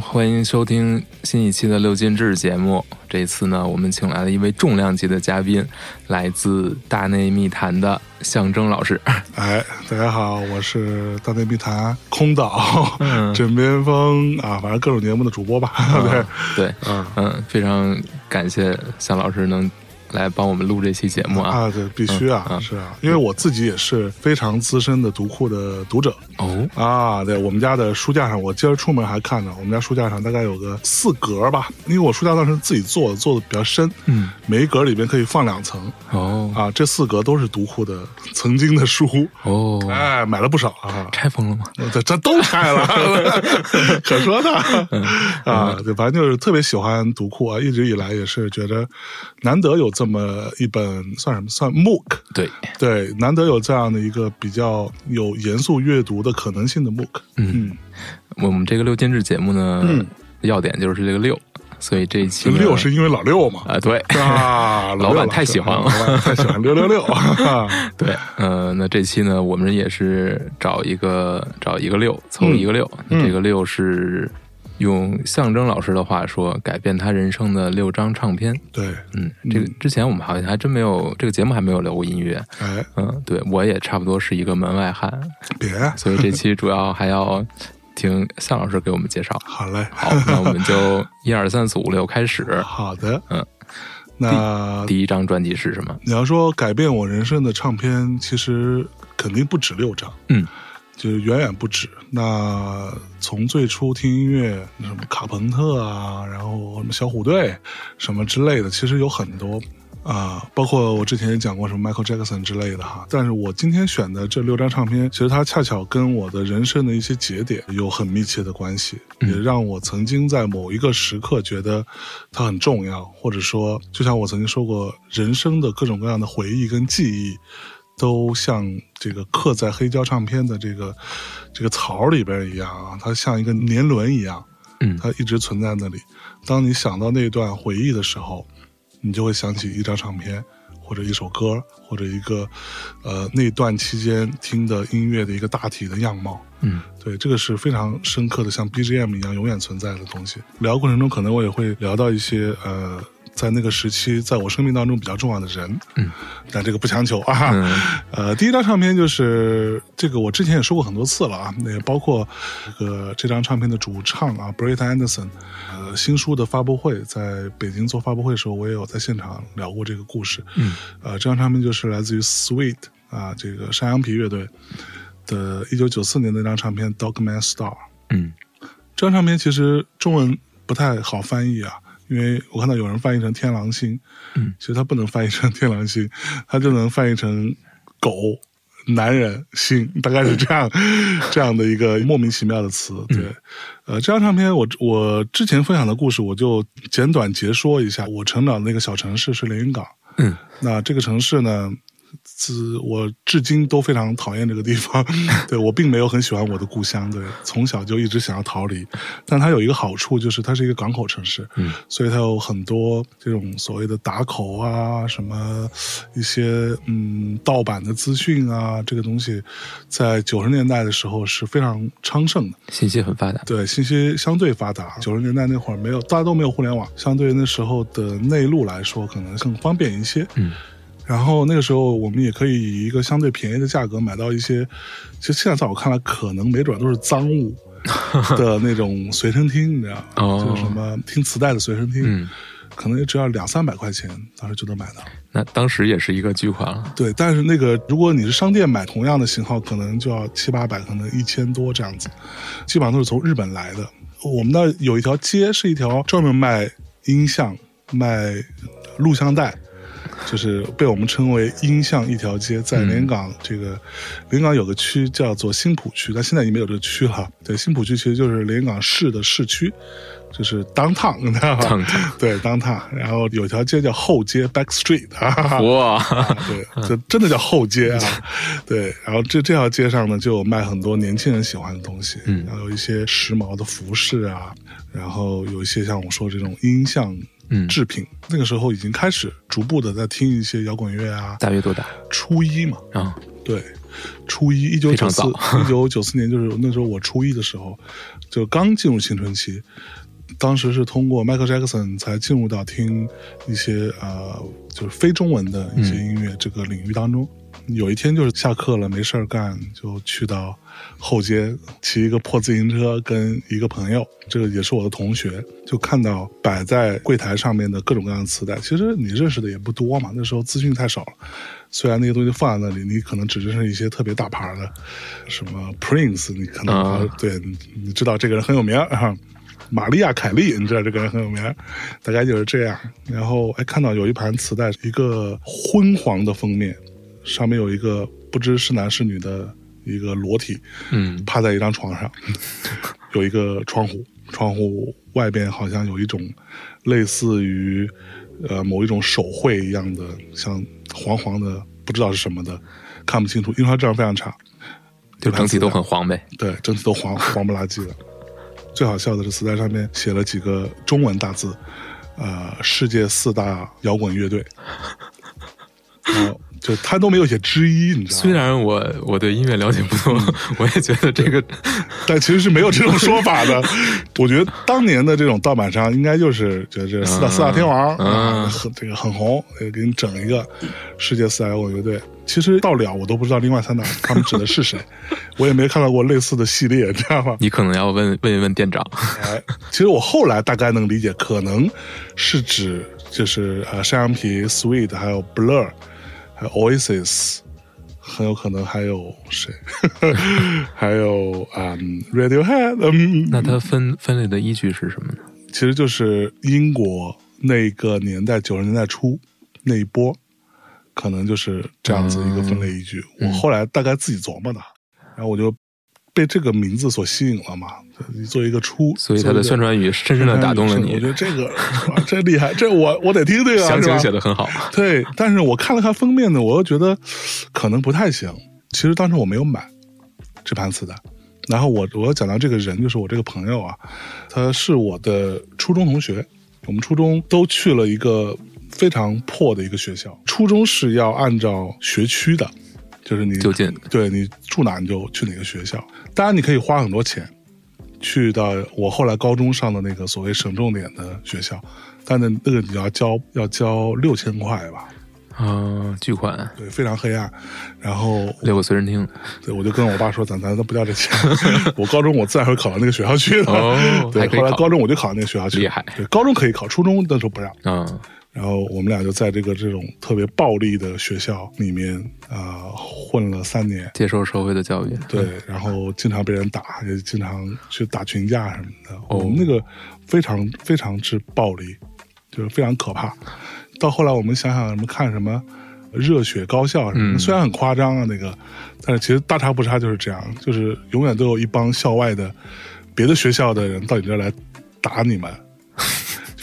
欢迎收听新一期的六进制节目。这次呢，我们请来了一位重量级的嘉宾，来自大内密谈的象征老师。哎，大家好，我是大内密谈空岛、嗯枕边风啊，反正各种节目的主播吧。对，对，嗯嗯，非常感谢向老师能来帮我们录这期节目啊。啊，对，必须啊，是啊，因为我自己也是非常资深的读库的读者哦，啊。对我们家的书架上，我今儿出门还看到，我们家书架上大概有个四格吧，因为我书架当时自己做的，做的比较深，嗯，每一格里边可以放两层哦，啊。这四格都是读库的曾经的书，哦，哎，买了不少啊。拆封了吗？这这都拆了，可说呢啊！对，反正就是特别喜欢读库啊，一直以来也是觉得难得有这么一本算什么？算 MOOC，对，对，难得有这样的一个比较有严肃阅读的可能性的 MOOC。嗯，我们这个六进制节目呢，嗯。要点就是这个六，所以这一期六是因为老六嘛。啊，对，啊，老板太喜欢了。老板太喜欢六六六。对，呃，那这期呢，我们也是找一个找一个六，凑一个六。嗯。这个六是用象征老师的话说，改变他人生的六张唱片。对，嗯，这个之前我们好像还真没有这个节目还没有聊过音乐。哎，嗯，对我也差不多是一个门外汉，别，所以这期主要还要听向老师给我们介绍。好嘞，好，那我们就 一二三四五六开始。好的，嗯，那第一张专辑是什么？你要说改变我人生的唱片，其实肯定不止六张，嗯，就是远远不止。那从最初听音乐，什么卡朋特啊，然后什么小虎队，什么之类的，其实有很多啊、包括我之前也讲过什么 Michael Jackson 之类的哈。但是我今天选的这六张唱片，其实它恰巧跟我的人生的一些节点有很密切的关系，也让我曾经在某一个时刻觉得它很重要，或者说，就像我曾经说过，人生的各种各样的回忆跟记忆。都像这个刻在黑胶唱片的这个这个槽里边一样啊，它像一个年轮一样，嗯它一直存在那里。当你想到那段回忆的时候，你就会想起一张唱片，或者一首歌，或者一个呃那段期间听的音乐的一个大体的样貌。嗯对，这个是非常深刻的，像 BGM 一样永远存在的东西。聊过程中，可能我也会聊到一些呃，在那个时期在我生命当中比较重要的人，嗯，但这个不强求啊。嗯呃，第一张唱片就是这个，我之前也说过很多次了啊，那也包括这个这张唱片的主唱啊，Brett Anderson，呃，新书的发布会，在北京做发布会的时候，我也有在现场聊过这个故事。嗯，呃，这张唱片就是来自于 Sweet 啊，这个山羊皮乐队的1994年的那张唱片《Dogman Star》。嗯这张唱片其实中文不太好翻译啊，因为我看到有人翻译成“天狼星”，嗯，其实它不能翻译成“天狼星”，它就能翻译成“狗”。男人星大概是这样，这样的一个莫名其妙的词。对，呃，这张唱片我我之前分享的故事，我就简短截说一下。我成长的那个小城市是连云港，嗯那这个城市呢，自我至今都非常讨厌这个地方。对我并没有很喜欢我的故乡，对，从小就一直想要逃离。但它有一个好处，就是它是一个港口城市，嗯，所以它有很多这种所谓的打口啊，什么一些嗯盗版的资讯啊，这个东西在九十年代的时候是非常昌盛的。信息很发达。对，信息相对发达。九十年代那会儿没有，大家都没有互联网，相对于那时候的内陆来说，可能更方便一些。嗯，然后那个时候我们也可以以一个相对便宜的价格买到一些，其实现在在我看来，可能没准都是赃物 的那种随身听，你知道吗？哦就是什么听磁带的随身听，嗯，可能也只要两三百块钱，当时就能买到。那当时也是一个巨款了。对，但是那个如果你是商店买同样的型号，可能就要七八百，可能一千多这样子，基本上都是从日本来的。我们那儿有一条街是一条专门卖音像、卖录像带，就是被我们称为音像一条街，在连云港这个连云港有个区叫做新浦区，但现在已经没有这个区了。对，新浦区其实就是连云港市的市区。就是 downtown，你知道吧 downtown 对 downtown，然后有条街叫后街 Back Street，哈哈哈哇，啊，对，就真的叫后街啊，对。然后这这条街上呢，就有卖很多年轻人喜欢的东西，嗯然后有一些时髦的服饰啊，然后有一些像我说这种音像嗯制品。那个时候已经开始逐步的在听一些摇滚乐啊，大约多大？初一嘛，啊，对。初一，一九九四，一九九四年就是那时候我初一的时候，就刚进入青春期。当时是通过 Michael Jackson 才进入到听一些呃，就是非中文的一些音乐这个领域当中。有一天就是下课了没事儿干，就去到后街骑一个破自行车，跟一个朋友，这个也是我的同学，就看到摆在柜台上面的各种各样的磁带。其实你认识的也不多嘛，那时候资讯太少了。虽然那些东西放在那里，你可能只认识一些特别大牌的，什么 Prince，你可能、啊对你你知道这个人很有名儿啊。玛利亚·凯莉，你知道这个人很有名，大概就是这样。然后哎，看到有一盘磁带，一个昏黄的封面，上面有一个不知是男是女的一个裸体，嗯趴在一张床上，有一个窗户，窗户外边好像有一种类似于呃某一种手绘一样的，像黄黄的，不知道是什么的，看不清楚，因为它质量非常差。就整体都很黄呗。对，整体都黄黄不拉几的。最好笑的是，磁带上面写了几个中文大字，呃，世界四大摇滚乐队。然后就他都没有写之一，你知道吗？虽然我我对音乐了解不多，我也觉得这个 但其实是没有这种说法的。我觉得当年的这种盗版商应该就是觉得这四大、嗯四大天王嗯啊，很这个很红，呃给你整一个世界四大摇滚乐队。其实到了我都不知道另外三大他们指的是谁，我也没看到过类似的系列，知道吗？你可能要问问一问店长。哎，其实我后来大概能理解，可能是指就是呃山羊皮、Sweet，还有 Blur，还有 Oasis，很有可能还有谁，还有嗯 Radiohead，嗯，那它分分类的依据是什么呢？其实就是英国那个年代九十年代初那一波，可能就是这样子一个分类依据。嗯我后来大概自己琢磨的，然后我就被这个名字所吸引了嘛。作为一个初，所以它的宣传语深深的打动了你我觉。得这个哇这厉害，这我我得听这个啊，详情写的很好。对，但是我看了看封面呢，我又觉得可能不太行。其实当时我没有买这盘磁带，然后我我要讲到这个人，就是我这个朋友啊，他是我的初中同学，我们初中都去了一个非常破的一个学校，初中是要按照学区的，就是你就近对你住哪你就去哪个学校，当然你可以花很多钱。去到我后来高中上的那个所谓省重点的学校，但那那个你要交要交六千块吧，啊，巨款对，非常黑暗。然后六个随身听。对我就跟我爸说，咱咱都不要这钱。我高中我自然会考到那个学校去的。哦对后来高中我就考到那个学校去，厉害对，高中可以考，初中那时候不让。嗯，然后我们俩就在这个这种特别暴力的学校里面啊、混了三年。接受社会的教育。对，然后经常被人打，也经常去打群架什么的。哦我们那个非常非常之暴力，就是非常可怕。到后来我们想想什么看什么热血高校什么，嗯虽然很夸张啊那个，但是其实大差不差就是这样，就是永远都有一帮校外的别的学校的人到你这儿来打你们，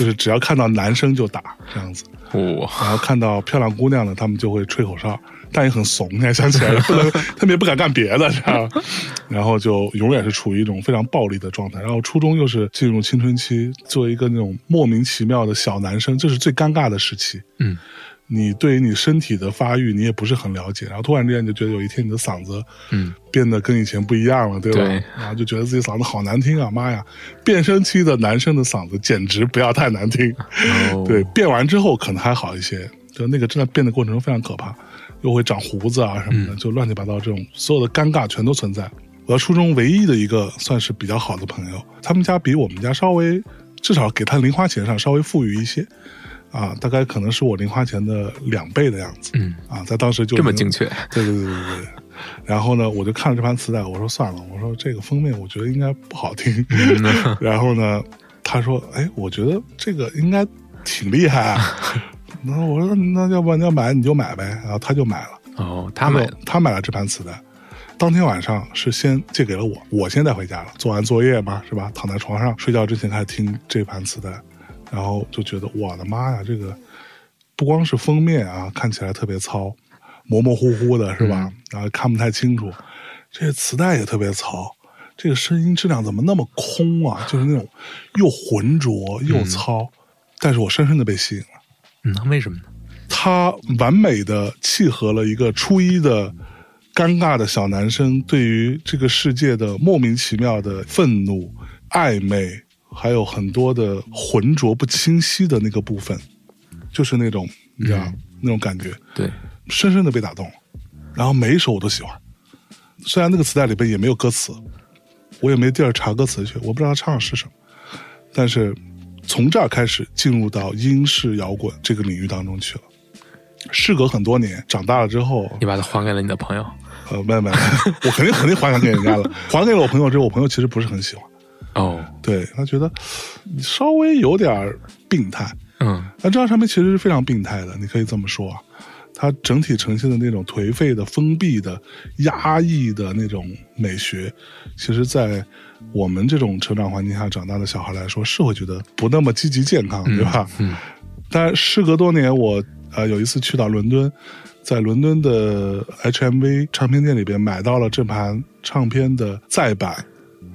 就是只要看到男生就打这样子。哦，然后看到漂亮姑娘呢，他们就会吹口哨，但也很怂。你还 想起来了，不能，他们也不敢干别的，知道吧？然后就永远是处于一种非常暴力的状态。然后初中又是进入青春期，作为一个那种莫名其妙的小男生，这是最尴尬的时期。嗯，你对于你身体的发育，你也不是很了解，然后突然之间就觉得有一天你的嗓子，嗯，变得跟以前不一样了，对吧？对然后就觉得自己嗓子好难听啊，妈呀！变声期的男生的嗓子简直不要太难听。哦对，变完之后可能还好一些，就那个真的变的过程中非常可怕，又会长胡子啊什么的，嗯就乱七八糟，这种所有的尴尬全都存在。我初中唯一的一个算是比较好的朋友，他们家比我们家稍微，至少给他零花钱上稍微富裕一些，啊，大概可能是我零花钱的两倍的样子，嗯，啊，在当时就这么精确。对对对对对。然后呢，我就看了这盘磁带，我说算了，我说这个封面我觉得应该不好听。嗯 然后呢，他说，哎，我觉得这个应该挺厉害啊。然后我说，那要不然你要买你就买呗。然后他就买了，哦，他买就他买了这盘磁带。当天晚上是先借给了我，我先带回家了。做完作业嘛，是吧？躺在床上睡觉之前开始听这盘磁带，然后就觉得我的妈呀，这个不光是封面啊，看起来特别糙，模模糊糊的，是吧？然后看不太清楚，这磁带也特别糙。这个声音质量怎么那么空啊？就是那种又浑浊又糙，但是我深深的被吸引了。嗯，为什么呢？它完美的契合了一个初一的尴尬的小男生对于这个世界的莫名其妙的愤怒、暧昧，还有很多的浑浊不清晰的那个部分，就是那种你知道、那种感觉，对，深深的被打动。然后每一首我都喜欢，虽然那个磁带里边也没有歌词，我也没地儿查歌词去，我不知道他唱的是什么，但是从这儿开始进入到英式摇滚这个领域当中去了。事隔很多年，长大了之后，你把它还给了你的朋友。呃，没有没有，我肯定肯定还给人家了。还给了我朋友之后，我朋友其实不是很喜欢，哦，对他觉得稍微有点儿病态。嗯那这张唱片其实是非常病态的，你可以这么说啊。它整体呈现的那种颓废的、封闭的、压抑的那种美学，其实，在我们这种成长环境下长大的小孩来说，是会觉得不那么积极健康，对吧？嗯但事隔多年，我呃有一次去到伦敦，在伦敦的 HMV 唱片店里边买到了这盘唱片的再版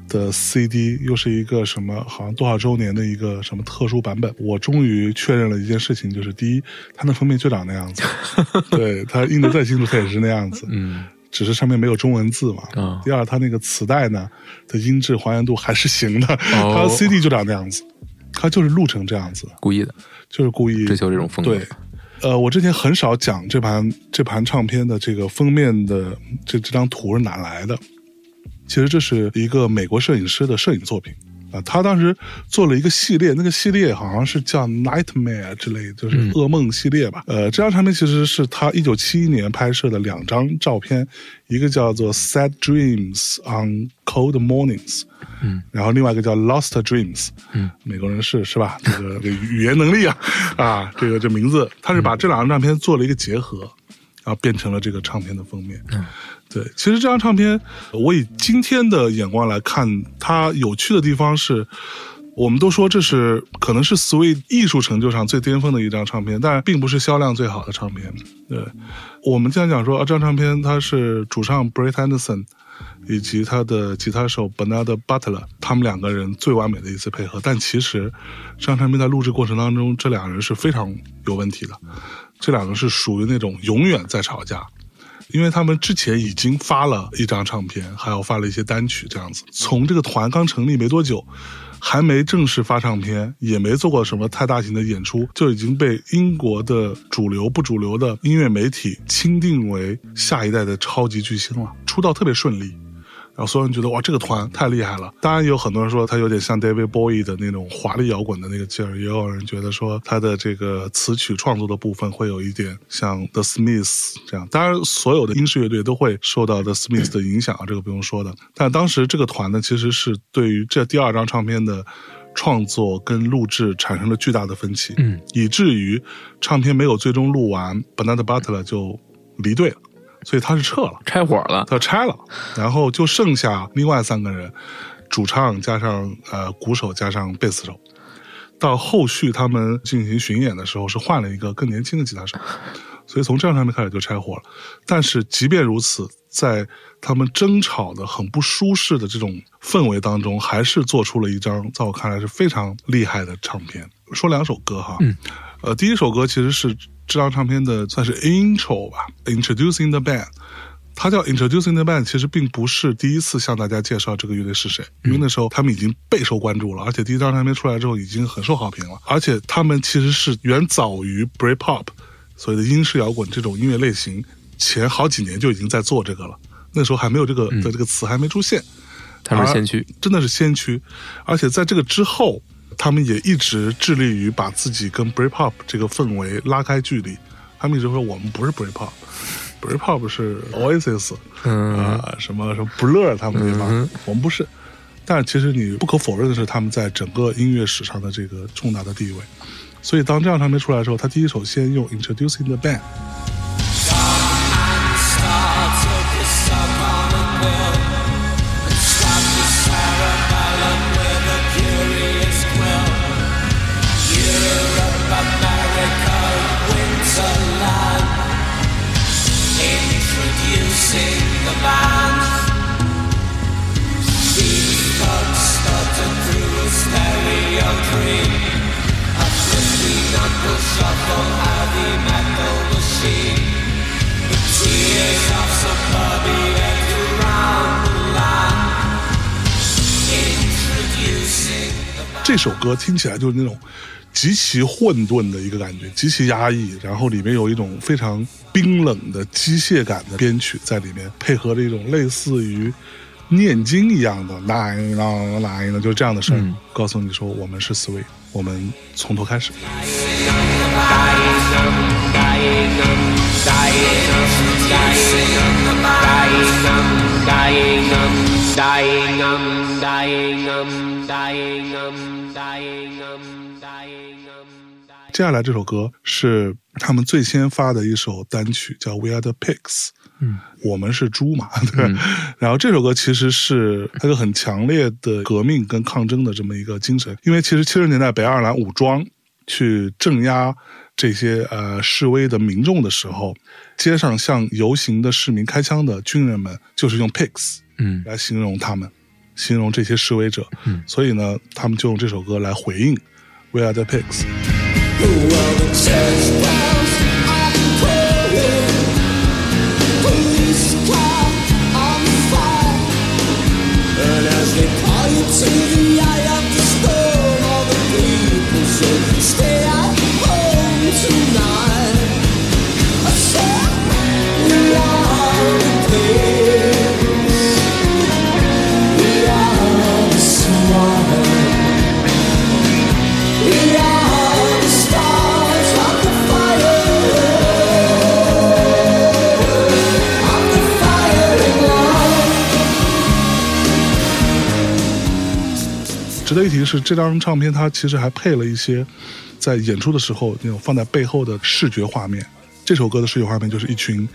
的 CD，又是一个什么好像多少周年的一个什么特殊版本。我终于确认了一件事情，就是第一，它那封面就长那样子，对它印的再清楚，它也是那样子。嗯只是上面没有中文字嘛。啊第二，它那个磁带呢的音质还原度还是行的，哦它的 CD 就长那样子，它就是录成这样子，故意的就是故意追求这种风格。对，呃，我之前很少讲这盘这盘唱片的这个封面的这这张图是哪来的。其实这是一个美国摄影师的摄影作品。啊，他当时做了一个系列，那个系列好像是叫 Nightmare 之类，就是噩梦系列吧。呃，这张唱片其实是他一九七一年拍摄的两张照片，一个叫做 Sad Dreams on Cold Mornings，嗯，然后另外一个叫 Lost Dreams，嗯，美国人是是吧？这个这个语言能力啊，啊，这个这名字，他是把这两张唱片做了一个结合，然后变成了这个唱片的封面。嗯，对，其实这张唱片，我以今天的眼光来看，它有趣的地方是。我们都说这是可能是 Sweet 艺术成就上最巅峰的一张唱片，但并不是销量最好的唱片。对，我们经常讲说啊，这张唱片它是主唱 Brett Anderson 以及他的吉他手 Bernard Butler 他们两个人最完美的一次配合，但其实这张唱片在录制过程当中，这两人是非常有问题的，这两个是属于那种永远在吵架。因为他们之前已经发了一张唱片，还有发了一些单曲，这样子。从这个团刚成立没多久，还没正式发唱片，也没做过什么太大型的演出，就已经被英国的主流不主流的音乐媒体钦定为下一代的超级巨星了，出道特别顺利。然后所有人觉得哇，这个团太厉害了。当然，也有很多人说他有点像 David Bowie 的那种华丽摇滚的那个劲儿，也有人觉得说他的这个词曲创作的部分会有一点像 The Smiths 这样。当然，所有的英式乐队都会受到 The Smiths 的影响啊，这个不用说的。但当时这个团呢，其实是对于这第二张唱片的创作跟录制产生了巨大的分歧，嗯，以至于唱片没有最终录完，Bernard Butler 就离队了，所以他是撤了。拆伙了。他拆了，然后就剩下另外三个人，主唱加上呃鼓手加上贝斯手。到后续他们进行巡演的时候，是换了一个更年轻的吉他手，所以从这张唱片开始就拆伙了。但是即便如此，在他们争吵的很不舒适的这种氛围当中，还是做出了一张在我看来是非常厉害的唱片。说两首歌哈，嗯，呃，第一首歌其实是这张唱片的算是 intro 吧，introducing the band。它叫 Introducing the Band，其实并不是第一次向大家介绍这个乐队是谁，因为那时候他们已经备受关注了，而且第一张唱片出来之后已经很受好评了，而且他们其实是远早于 Britpop 所谓的英式摇滚这种音乐类型前好几年就已经在做这个了，那时候还没有这个的这个词还没出现，他们是先驱。真的是先驱，而且在这个之后，他们也一直致力于把自己跟 Britpop 这个氛围拉开距离。他们一直说我们不是 Britpop，Britpop 是 Oasis 嗯啊、什么什么 Blur 他们那帮，嗯我们不是。但其实你不可否认的是，他们在整个音乐史上的这个重大的地位。所以当这样唱片出来的时候，他第一首先用 Introducing the Band。这首歌听起来就是那种极其混沌的一个感觉，极其压抑，然后里面有一种非常冰冷的机械感的编曲在里面，配合着一种类似于念经一样的来啦来啦，就是这样的声儿，嗯。告诉你说我们是 Sweet，我们从头开始。dying, um, dying, um, dying, um, dying, um, um, um. 接下来这首歌是他们最先发的一首单曲，叫《We Are the Pigs》。嗯，我们是猪嘛，对。然后这首歌其实是一个很强烈的革命跟抗争的这么一个精神，因为其实七十年代北爱尔兰武装去镇压这些呃示威的民众的时候，街上向游行的市民开枪的军人们就是用 pigs 嗯来形容他们，形容这些示威者。嗯所以呢，他们就用这首歌来回应 We Are the Pigs。值得一提的是，这张唱片它其实还配了一些在演出的时候那种放在背后的视觉画面。这首歌的视觉画面就是一群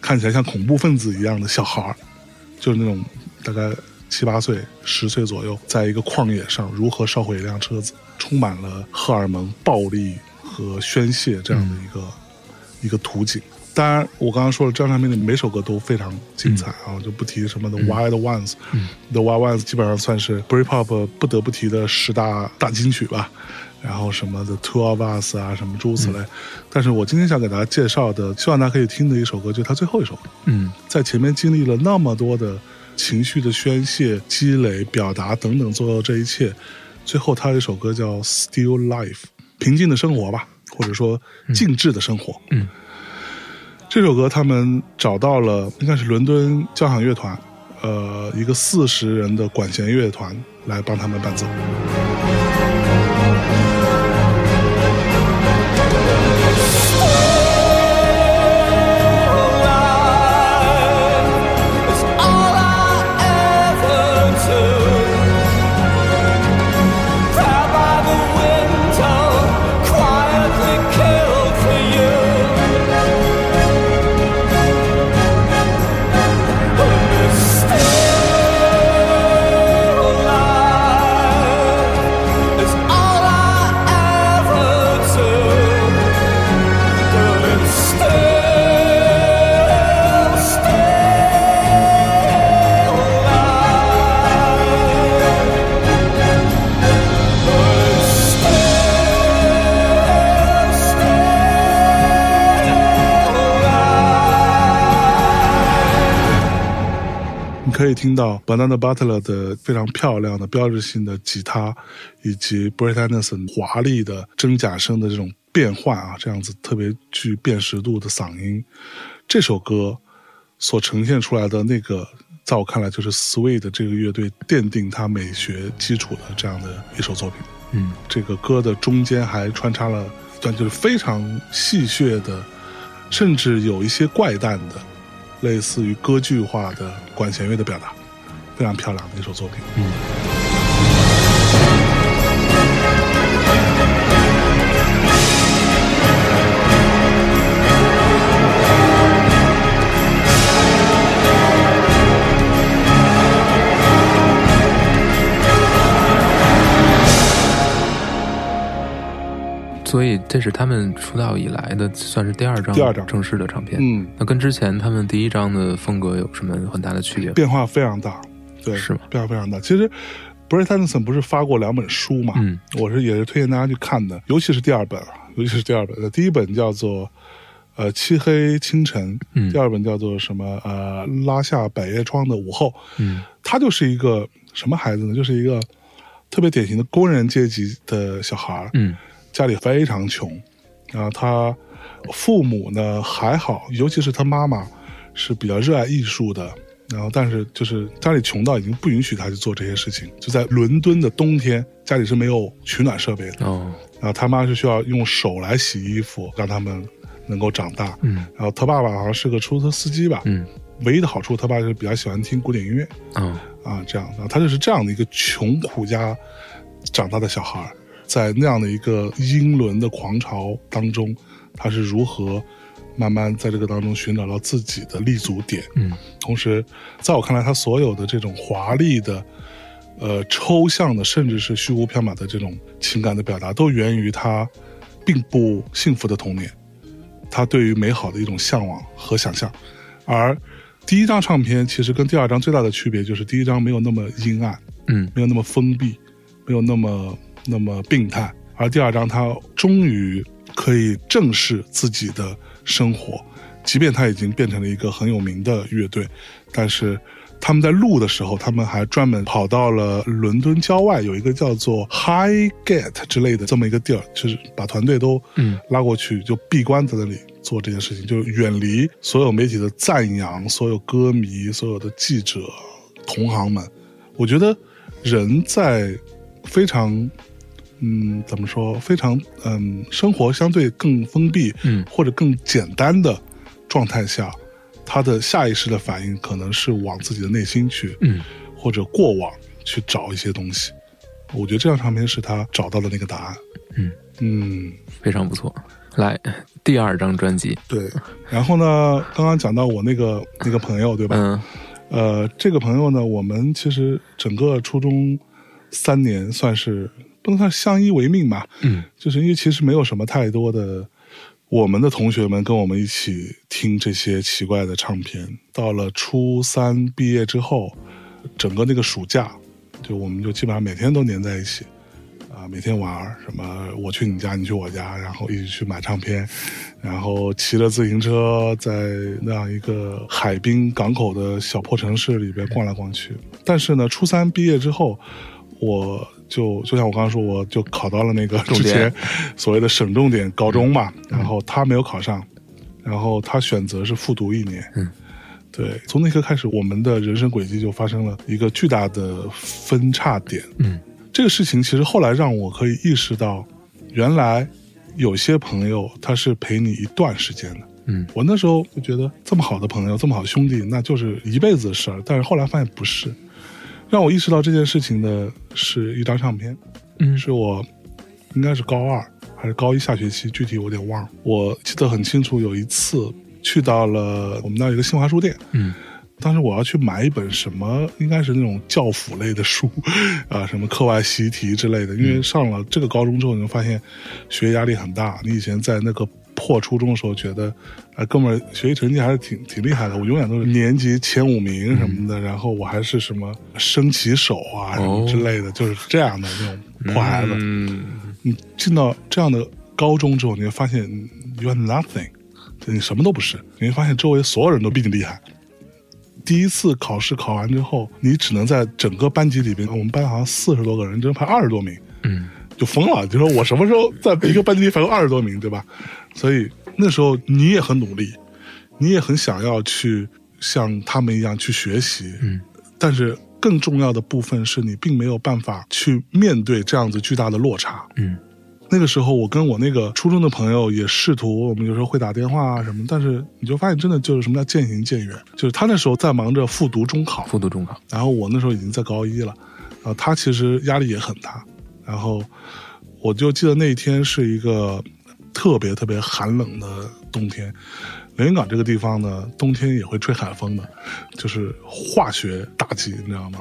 看起来像恐怖分子一样的小孩儿，就是那种大概七八岁、十岁左右，在一个旷野上如何烧毁一辆车子，充满了荷尔蒙、暴力和宣泄这样的一个、一个图景。当然，我刚刚说了，这张唱片的每首歌都非常精彩啊，我就不提什么 The Wild Ones，、The Wild Ones 基本上算是 Britpop 不得不提的十大大金曲吧。然后什么的 Two of Us 啊，什么诸如此类。但是我今天想给大家介绍的，希望大家可以听的一首歌，就是他最后一首歌。嗯在前面经历了那么多的情绪的宣泄、积累、表达等等，做到这一切，最后他有一首歌叫《Still Life》，平静的生活吧，或者说静止的生活。嗯，这首歌他们找到了应该是伦敦交响乐团，呃，一个四十人的管弦乐团来帮他们伴奏。可以听到 Banana Butler 的非常漂亮的标志性的吉他，以及 Brett Anderson 华丽的真假声的这种变换啊，这样子特别具辨识度的嗓音。这首歌所呈现出来的那个，在我看来就是 Sweet 这个乐队奠定它美学基础的这样的一首作品。嗯这个歌的中间还穿插了一段就是非常戏谑的，甚至有一些怪诞的，类似于歌剧化的管弦乐的表达，非常漂亮的一首作品。嗯所以这是他们出道以来的算是第二张第二张正式的唱片。嗯，那跟之前他们第一张的风格有什么很大的区别？变化非常大，对，是吗变化非常大。其实 Brett Anderson 不是发过两本书嘛？嗯，我是也是推荐大家去看的，尤其是第二本啊，尤其是第二本。第一本叫做呃《漆黑清晨》，嗯第二本叫做什么呃《拉下百叶窗的午后》。嗯他就是一个什么孩子呢？就是一个特别典型的工人阶级的小孩儿，嗯家里非常穷，然后他父母呢还好，尤其是他妈妈是比较热爱艺术的，然后但是就是家里穷到已经不允许他去做这些事情。就在伦敦的冬天，家里是没有取暖设备的，哦然后他妈是需要用手来洗衣服，让他们能够长大。嗯然后他爸爸好像是个出租车司机吧，嗯唯一的好处他爸是比较喜欢听古典音乐，哦啊，这样，然后他就是这样的一个穷苦家长大的小孩儿，在那样的一个英伦的狂潮当中，他是如何慢慢在这个当中寻找到自己的立足点。嗯同时，在我看来，他所有的这种华丽的、呃抽象的，甚至是虚无缥缈的这种情感的表达，都源于他并不幸福的童年，他对于美好的一种向往和想象。而第一张唱片其实跟第二张最大的区别就是，第一张没有那么阴暗，嗯没有那么封闭，没有那么那么病态，而第二章他终于可以正视自己的生活，即便他已经变成了一个很有名的乐队，但是他们在录的时候，他们还专门跑到了伦敦郊外有一个叫做 Highgate 之类的这么一个地儿，就是把团队都嗯拉过去，就闭关在那里做这件事情，就远离所有媒体的赞扬，所有歌迷，所有的记者、同行们。我觉得人在非常，嗯，怎么说？非常，嗯，生活相对更封闭，嗯或者更简单的状态下，他的下意识的反应可能是往自己的内心去，嗯或者过往去找一些东西。我觉得这张唱片是他找到的那个答案。嗯嗯，非常不错。来，第二张专辑，对。然后呢，刚刚讲到我那个那个朋友，对吧？嗯呃，这个朋友呢，我们其实整个初中三年算是不能算相依为命吧，嗯就是因为其实没有什么太多的我们的同学们跟我们一起听这些奇怪的唱片。到了初三毕业之后，整个那个暑假，就我们就基本上每天都黏在一起。啊，每天玩什么，我去你家，你去我家，然后一起去买唱片，然后骑着自行车在那样一个海滨港口的小破城市里边逛来逛去。但是呢，初三毕业之后，我就就像我刚刚说，我就考到了那个之前所谓的省重点高中嘛，然后他没有考上，然后他选择是复读一年。嗯对，从那刻开始，我们的人生轨迹就发生了一个巨大的分叉点。嗯这个事情其实后来让我可以意识到，原来有些朋友他是陪你一段时间的。嗯我那时候就觉得这么好的朋友，这么好的兄弟，那就是一辈子的事儿。但是后来发现不是，让我意识到这件事情的是一张唱片，嗯是我应该是高二还是高一下学期，具体我有点忘了。我记得很清楚，有一次去到了我们那儿一个新华书店，嗯当时我要去买一本什么，应该是那种教辅类的书，啊，什么课外习题之类的。因为上了这个高中之后，你会发现学业压力很大。你以前在那个破初中的时候，觉得，啊，哥们儿学习成绩还是挺挺厉害的。我永远都是年级前五名什么的，然后我还是什么升旗手啊什么之类的，就是这样的那种破孩子。嗯你进到这样的高中之后，你会发现 you are nothing，就你什么都不是。你会发现周围所有人都比你厉害。第一次考试考完之后，你只能在整个班级里边，我们班好像四十多个人，只能排二十多名，嗯就疯了。就说我什么时候在一个班级里排过二十多名，对吧？所以那时候你也很努力，你也很想要去像他们一样去学习，嗯但是更重要的部分是你并没有办法去面对这样子巨大的落差。嗯那个时候，我跟我那个初中的朋友也试图，我们有时候会打电话啊什么，但是你就发现真的就是什么叫渐行渐远，就是他那时候在忙着复读中考，复读中考，然后我那时候已经在高一了，然后他其实压力也很大，然后我就记得那一天是一个特别特别寒冷的冬天，连云港这个地方呢，冬天也会吹海风的，就是化学打击，你知道吗？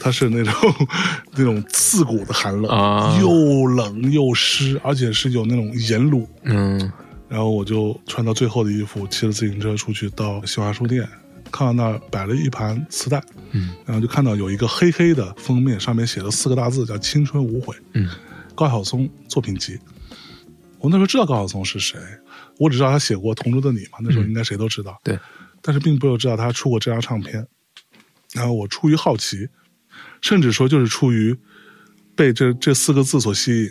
它是那种 那种刺骨的寒冷，啊又冷又湿，而且是有那种盐卤。嗯然后我就穿到最后的衣服，骑着自行车出去到新华书店，看到那儿摆了一盘磁带，嗯然后就看到有一个黑黑的封面，上面写了四个大字叫“青春无悔嗯”，高晓松作品集。我那时候知道高晓松是谁，我只知道他写过《同桌的你》嘛，那时候应该谁都知道。对，但是并不知道他出过这张唱片。然后我出于好奇，甚至说就是出于被这这四个字所吸引。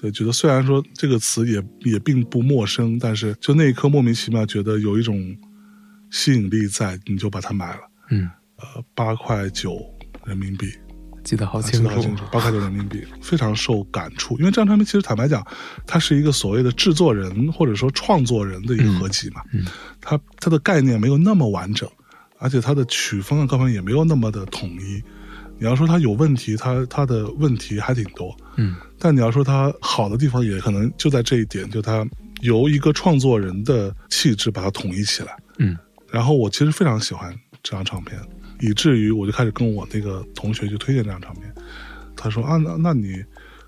对，觉得虽然说这个词也也并不陌生，但是就那一刻莫名其妙觉得有一种吸引力在，你就把它买了。嗯，呃，八块九人民币，记得好清楚。八块九人民币，非常受感触。因为这张唱片其实坦白讲，它是一个所谓的制作人或者说创作人的一个合集嘛，嗯它它的概念没有那么完整，而且它的曲风啊各方面也没有那么的统一。你要说它有问题，它它的问题还挺多，嗯但你要说它好的地方，也可能就在这一点，就它由一个创作人的气质把它统一起来。嗯然后我其实非常喜欢这张唱片，以至于我就开始跟我那个同学去推荐这张唱片。他说啊，那那你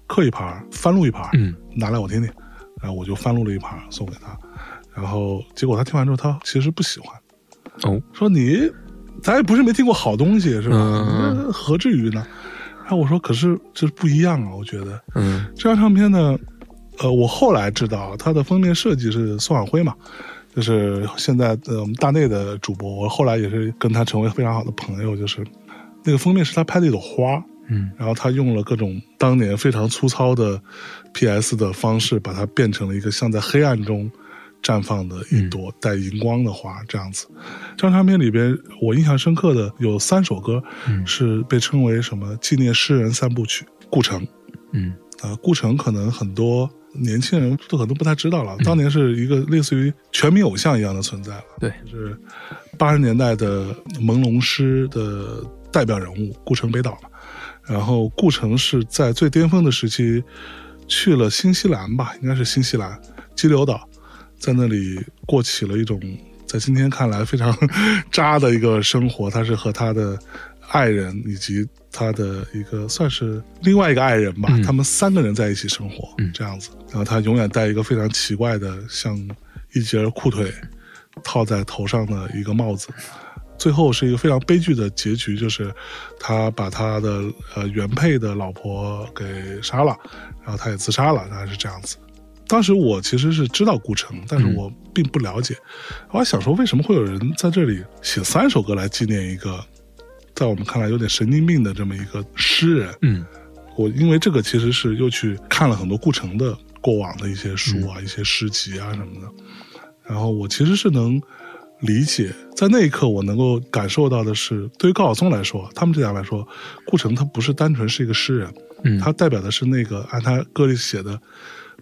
刻一盘，翻录一盘，嗯拿来我听听。然后我就翻录了一盘送给他，然后结果他听完之后，他其实不喜欢，哦说你咱也不是没听过好东西是吧？嗯那何至于呢？然后我说，可是这不一样啊，我觉得嗯这张唱片呢，呃，我后来知道它的封面设计是宋晓辉嘛，就是现在呃我们大内的主播，我后来也是跟他成为非常好的朋友，就是那个封面是他拍的一朵花，嗯然后他用了各种当年非常粗糙的 PS 的方式，把它变成了一个像在黑暗中绽放的一朵带荧光的花，这样子。这张唱片里边，我印象深刻的有三首歌，嗯是被称为什么纪念诗人三部曲，《顾城》。嗯啊，顾城可能很多年轻人都可能不太知道了，当年是一个类似于全民偶像一样的存在了，对，就是八十年代的朦胧诗的代表人物顾城北岛嘛。然后顾城是在最巅峰的时期去了新西兰吧，应该是新西兰激流岛，在那里过起了一种在今天看来非常 渣的一个生活。他是和他的爱人以及他的一个算是另外一个爱人吧，嗯他们三个人在一起生活，嗯这样子。然后他永远戴一个非常奇怪的，像一截裤腿套在头上的一个帽子。最后是一个非常悲剧的结局，就是他把他的呃原配的老婆给杀了，然后他也自杀了，大概是这样子。当时我其实是知道顾城，但是我并不了解。我还想说，为什么会有人在这里写三首歌来纪念一个，在我们看来有点神经病的这么一个诗人？嗯。我因为这个其实是又去看了很多顾城的过往的一些书啊、一些诗集啊什么的，然后我其实是能理解，在那一刻我能够感受到的是，对于高晓松来说，他们这样来说，顾城他不是单纯是一个诗人，嗯他代表的是那个按他歌里写的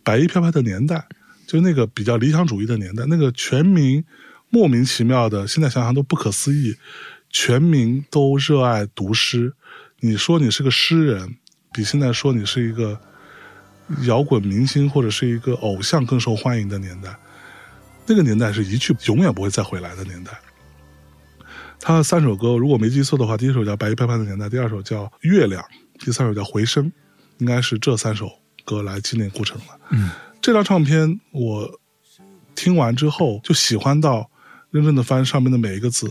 白衣飘飘的年代，就那个比较理想主义的年代，那个全民莫名其妙的，现在想想都不可思议，全民都热爱读诗。你说你是个诗人，比现在说你是一个摇滚明星或者是一个偶像更受欢迎的年代。那个年代是一去永远不会再回来的年代。他的三首歌，如果没记错的话，第一首叫《白衣飘飘的年代》，第二首叫《月亮》，第三首叫《回声》，应该是这三首歌来纪念顾城了。嗯这张唱片我听完之后就喜欢到认真的翻上面的每一个字，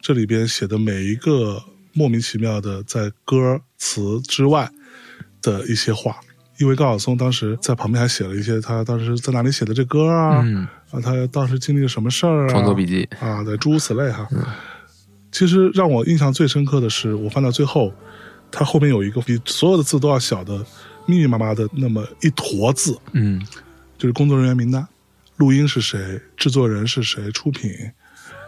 这里边写的每一个莫名其妙的在歌词之外的一些话。因为高晓松当时在旁边还写了一些他当时在哪里写的这歌啊，嗯，啊，他当时经历了什么事儿啊，创作笔记，啊，对，诸如此类哈。其实让我印象最深刻的是，我翻到最后，他后面有一个比所有的字都要小的密密麻麻的那么一坨字，嗯。就是工作人员名单，录音是谁，制作人是谁，出品、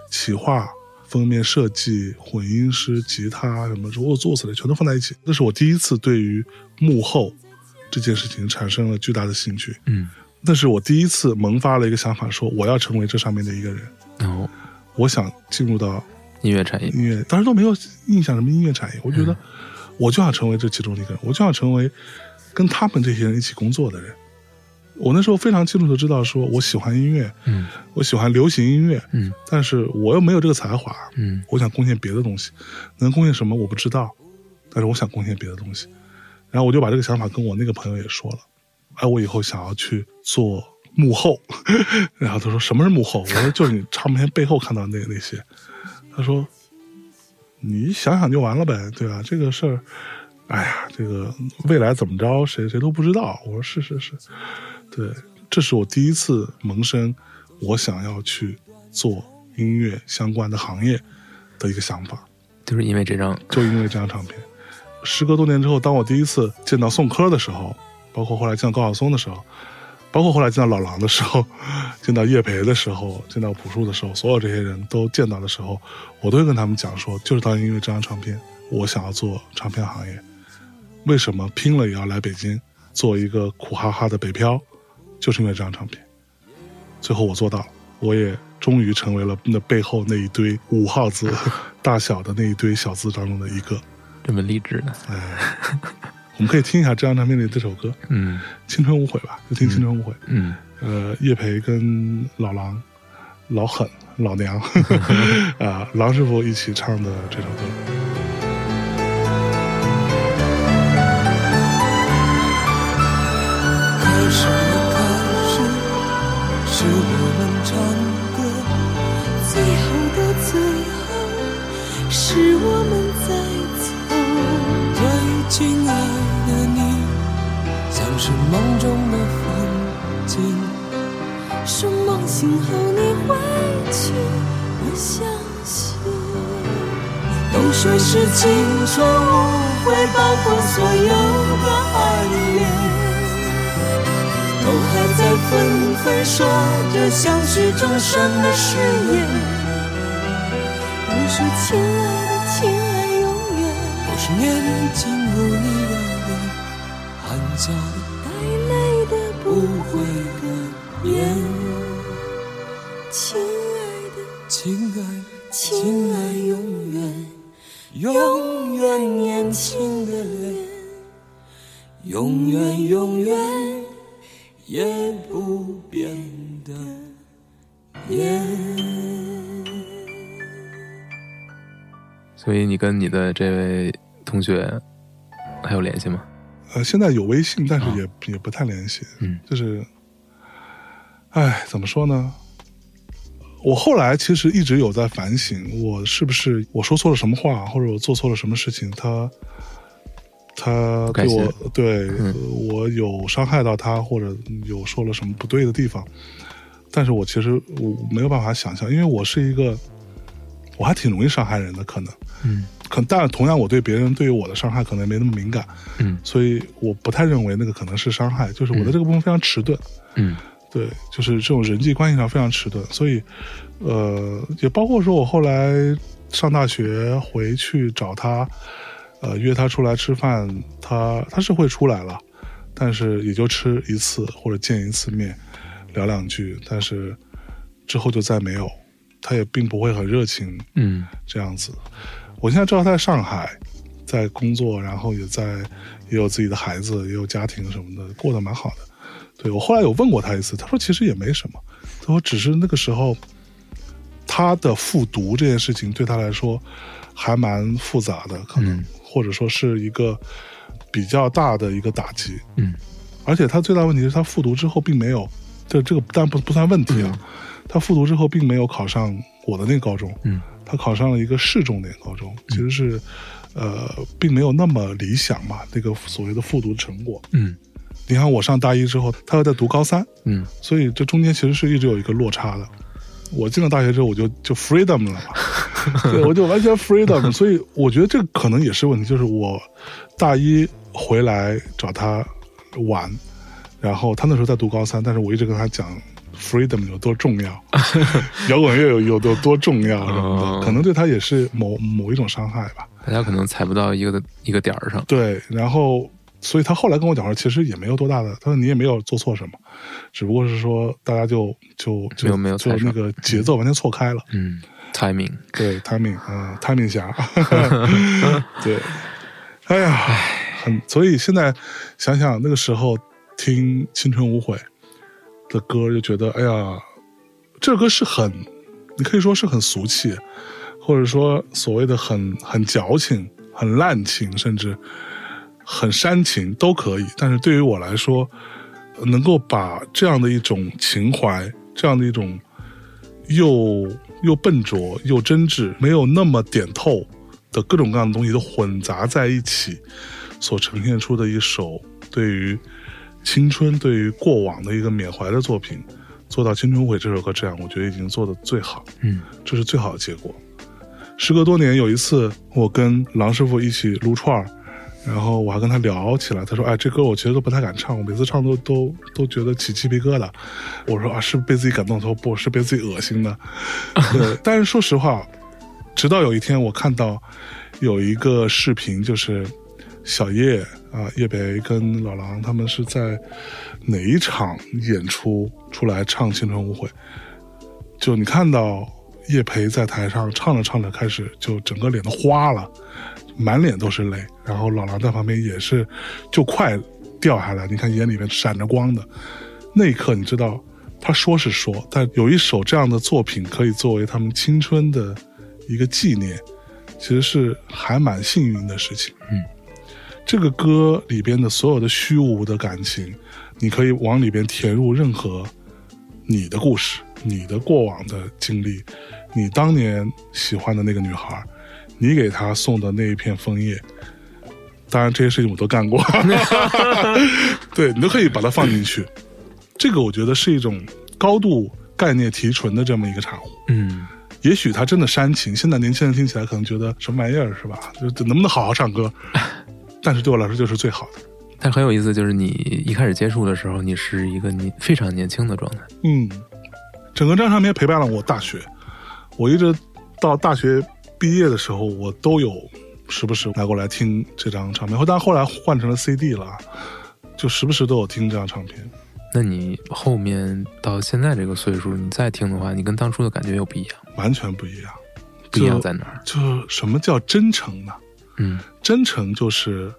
企划、封面设计、混音师、吉他什么如果做起来全都放在一起。那是我第一次对于幕后这件事情产生了巨大的兴趣。嗯，那是我第一次萌发了一个想法，说我要成为这上面的一个人，然后我想进入到音乐产业，音乐，当时都没有印象什么音乐产业，我觉嗯得我就想成为这其中的一个人，我就想成为跟他们这些人一起工作的人。我那时候非常清楚的知道，说我喜欢音乐，嗯我喜欢流行音乐，嗯但是我又没有这个才华，嗯我想贡献别的东西，能贡献什么我不知道，但是我想贡献别的东西。然后我就把这个想法跟我那个朋友也说了，哎，我以后想要去做幕后。然后他说什么是幕后？我说就是你唱片背后看到那那些。他说你想想就完了呗，对吧？这个事儿，哎呀，这个未来怎么着，谁谁都不知道。我说是是是，对，这是我第一次萌生我想要去做音乐相关的行业的一个想法。就是因为这张，就因为这张唱片，时隔多年之后，当我第一次见到宋柯的时候，包括后来见到高晓松的时候，包括后来见到老狼的时候，见到叶培的时候，见到朴树的时候，所有这些人都见到的时候，我都会跟他们讲说，就是当年因为这张唱片，我想要做唱片行业，为什么拼了也要来北京做一个苦哈哈的北漂，就是因为这张唱片。最后我做到了，我也终于成为了那背后那一堆五号字 大小的那一堆小字当中的一个。这么励志呢？哎，我们可以听一下这张唱片里这首歌《嗯青春无悔》吧，就听《青春无悔》。嗯，呃，叶培跟老狼、老狠、老娘啊、狼师傅一起唱的这首歌。梦中的风景。说梦醒后你会去，我相信。都说是青春无悔，包括所有的爱恋。都还在纷纷说着相许终身的誓言。都说亲爱的，亲爱永远都是年轻如你的脸，含笑的带不不悔的眼。亲爱的，亲爱的，亲爱永远永远年轻的脸，永远永远也不变的眼。所以你跟你的这位同学还有联系吗？呃，现在有微信，但是也、也不太联系。嗯就是，哎，怎么说呢？我后来其实一直有在反省，我是不是我说错了什么话，或者我做错了什么事情，他他对我对、嗯我有伤害到他，或者有说了什么不对的地方，但是我其实我没有办法想象，因为我是一个我还挺容易伤害人的，可能，嗯。可但同样我对别人对于我的伤害可能没那么敏感，嗯。所以我不太认为那个可能是伤害，就是我的这个部分非常迟钝，嗯。对，就是这种人际关系上非常迟钝，所以，呃，也包括说我后来上大学回去找他，呃，约他出来吃饭，他他是会出来了，但是也就吃一次或者见一次面，聊两句，但是之后就再没有，他也并不会很热情，嗯这样子。我现在知道他在上海，在工作，然后也在也有自己的孩子，也有家庭什么的，过得蛮好的。对我后来有问过他一次，他说其实也没什么，他说只是那个时候他的复读这件事情对他来说还蛮复杂的，可能、嗯或者说是一个比较大的一个打击。嗯而且他最大问题是他复读之后并没有，这这个但不不算问题啊。他复读之后并没有考上我的那个高中，嗯。他考上了一个市重点高中，其实是呃并没有那么理想嘛，那个所谓的复读成果。嗯。你看我上大一之后，他又在读高三，嗯。所以这中间其实是一直有一个落差的。我进了大学之后，我就就 freedom 了嘛，对，我就完全 freedom，所以我觉得这个可能也是问题，就是我大一回来找他玩，然后他那时候在读高三，但是我一直跟他讲 freedom 有多重要，摇滚乐有有多多重要什么哦的，可能对他也是某某一种伤害吧。大家可能踩不到一个的一个点儿上。对，然后所以他后来跟我讲说，其实也没有多大的，他说你也没有做错什么，只不过是说大家就就就没有没有就踩上那个节奏完全错开了。嗯，timing。对，timing，嗯、t i m i n g 侠，对，哎呀，很，所以现在想想那个时候听《青春无悔》的歌，就觉得，哎呀，这首歌是很，你可以说是很俗气，或者说所谓的很很矫情、很滥情，甚至很煽情都可以。但是对于我来说，能够把这样的一种情怀，这样的一种又又笨拙又真挚，没有那么点透的各种各样的东西都混杂在一起，所呈现出的一首对于青春、对于过往的一个缅怀的作品，做到《青春无悔》这首歌这样，我觉得已经做的最好，嗯这是最好的结果。时隔多年，有一次我跟郎师傅一起撸串儿，然后我还跟他聊起来，他说：“哎，这歌我其实都不太敢唱，我每次唱都都都觉得起鸡皮疙瘩。”我说：“啊，是被自己感动？”他说：“不是被自己恶心的。”对，但是说实话，直到有一天我看到有一个视频，就是小叶啊叶培跟老狼他们是在哪一场演出出来唱《青春无悔》，就你看到叶培在台上唱着唱着开始就整个脸都花了。满脸都是泪，然后老狼在旁边也是，就快掉下来。你看眼里面闪着光的那一刻，你知道他说是说，但有一首这样的作品可以作为他们青春的一个纪念，其实是还蛮幸运的事情。嗯，这个歌里边的所有的虚无的感情，你可以往里边填入任何你的故事、你的过往的经历、你当年喜欢的那个女孩。你给她送的那一片枫叶，当然这些事情我都干过，对你都可以把它放进去。这个我觉得是一种高度概念提纯的这么一个产物。嗯，也许它真的煽情，现在年轻人听起来可能觉得什么玩意儿是吧？就能不能好好唱歌？但是对我来说就是最好的。但很有意思，就是你一开始接触的时候，你是一个你非常年轻的状态。嗯，整个这张唱片陪伴了我大学，我一直到大学。毕业的时候，我都有时不时拿过来听这张唱片，后但后来换成了 CD 了，就时不时都有听这张唱片。那你后面到现在这个岁数，你再听的话，你跟当初的感觉又不一样？完全不一样。不一样在哪儿？就什么叫真诚呢？嗯，真诚就是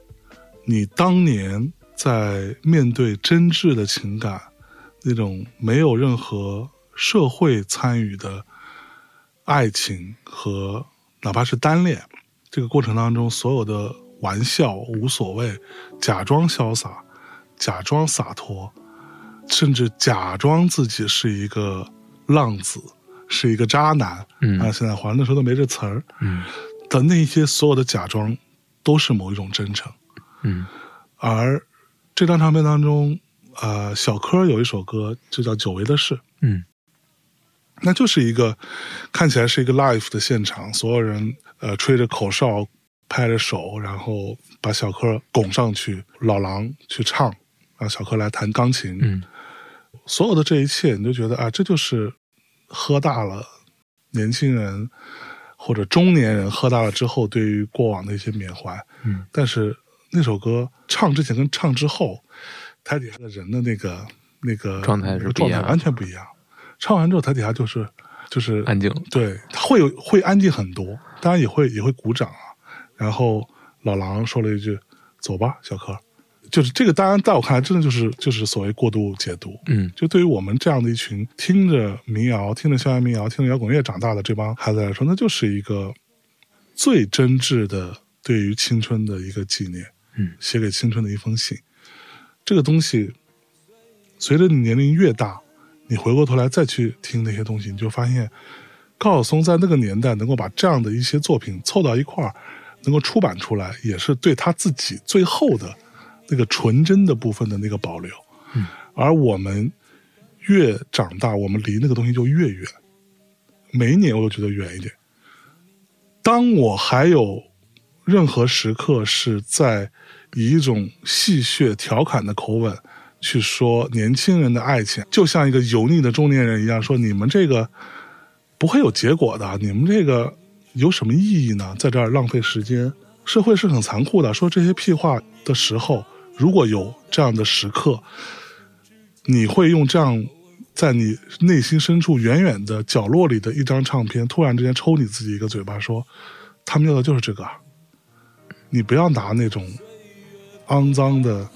你当年在面对真挚的情感，那种没有任何社会参与的爱情和。哪怕是单恋，这个过程当中，所有的玩笑无所谓，假装潇洒，假装洒脱，甚至假装自己是一个浪子，是一个渣男。嗯啊，现在好像那时候都没这词儿。嗯，的那些所有的假装，都是某一种真诚。嗯，而这张唱片当中，呃，小柯有一首歌就叫《久违的事》。嗯。那就是一个看起来是一个 live 的现场，所有人呃吹着口哨，拍着手，然后把小柯拱上去，老狼去唱，让小柯来弹钢琴。嗯，所有的这一切，你就觉得啊，这就是喝大了年轻人或者中年人喝大了之后对于过往的一些缅怀。嗯，但是那首歌唱之前跟唱之后，台底下的人的那个那个状态是状态完全不一样。唱完之后，台底下就是就是安静，对，会有会安静很多，当然也会也会鼓掌啊。然后老狼说了一句：“走吧，小柯。”就是这个，当然在我看来，真的就是就是所谓过度解读。嗯，就对于我们这样的一群听着民谣、听着校园民谣、听着摇滚乐长大的这帮孩子来说，那就是一个最真挚的对于青春的一个纪念。嗯，写给青春的一封信。这个东西随着你年龄越大。你回过头来再去听那些东西，你就发现高晓松在那个年代能够把这样的一些作品凑到一块儿，能够出版出来，也是对他自己最后的那个纯真的部分的那个保留。嗯，而我们越长大，我们离那个东西就越远。每一年我都觉得远一点。当我还有任何时刻是在以一种戏谑调侃的口吻。去说年轻人的爱情，就像一个油腻的中年人一样，说你们这个不会有结果的，你们这个有什么意义呢？在这儿浪费时间，社会是很残酷的。说这些屁话的时候，如果有这样的时刻，你会用这样在你内心深处远远的角落里的一张唱片，突然之间抽你自己一个嘴巴，说他们要的就是这个，你不要拿那种肮脏的。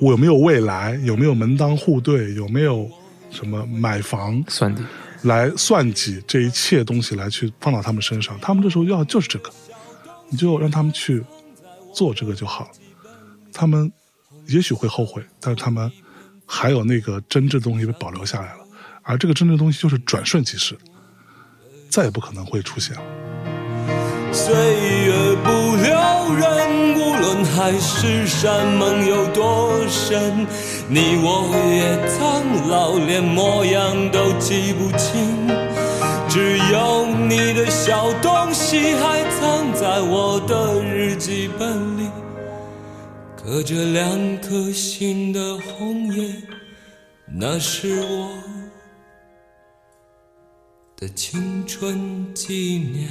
我有没有未来？有没有门当户对？有没有什么买房算计来算计这一切东西来去放到他们身上？他们这时候要的就是这个，你就让他们去做这个就好。他们也许会后悔，但是他们还有那个真挚的东西被保留下来了，而这个真挚的东西就是转瞬即逝，再也不可能会出现了。岁月不留人，无论海誓山盟有多深，你我也苍老，连模样都记不清。只有你的小东西还藏在我的日记本里，隔着两颗心的红叶，那是我的青春纪念。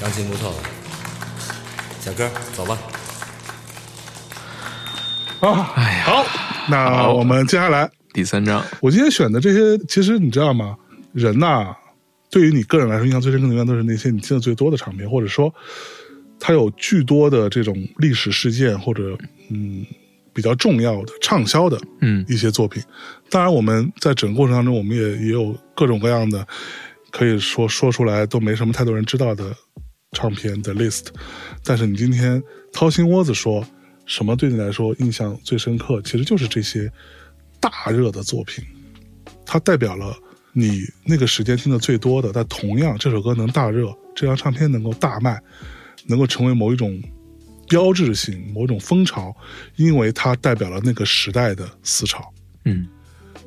钢琴木头，小哥，走吧。啊，哎呀，好，那我们接下来，第三章，我今天选的这些，其实你知道吗？人呐、对于你个人来说，印象最深刻的，永远都是那些你听的最多的唱片，或者说，它有巨多的这种历史事件，或者嗯比较重要的畅销的嗯一些作品。当然，我们在整个过程当中，我们也也有各种各样的，可以说说出来都没什么太多人知道的唱片的 list。但是你今天掏心窝子说，什么对你来说印象最深刻，其实就是这些大热的作品，它代表了你那个时间听的最多的，但同样这首歌能大热，这张唱片能够大卖，能够成为某一种标志性、某种风潮，因为它代表了那个时代的思潮。嗯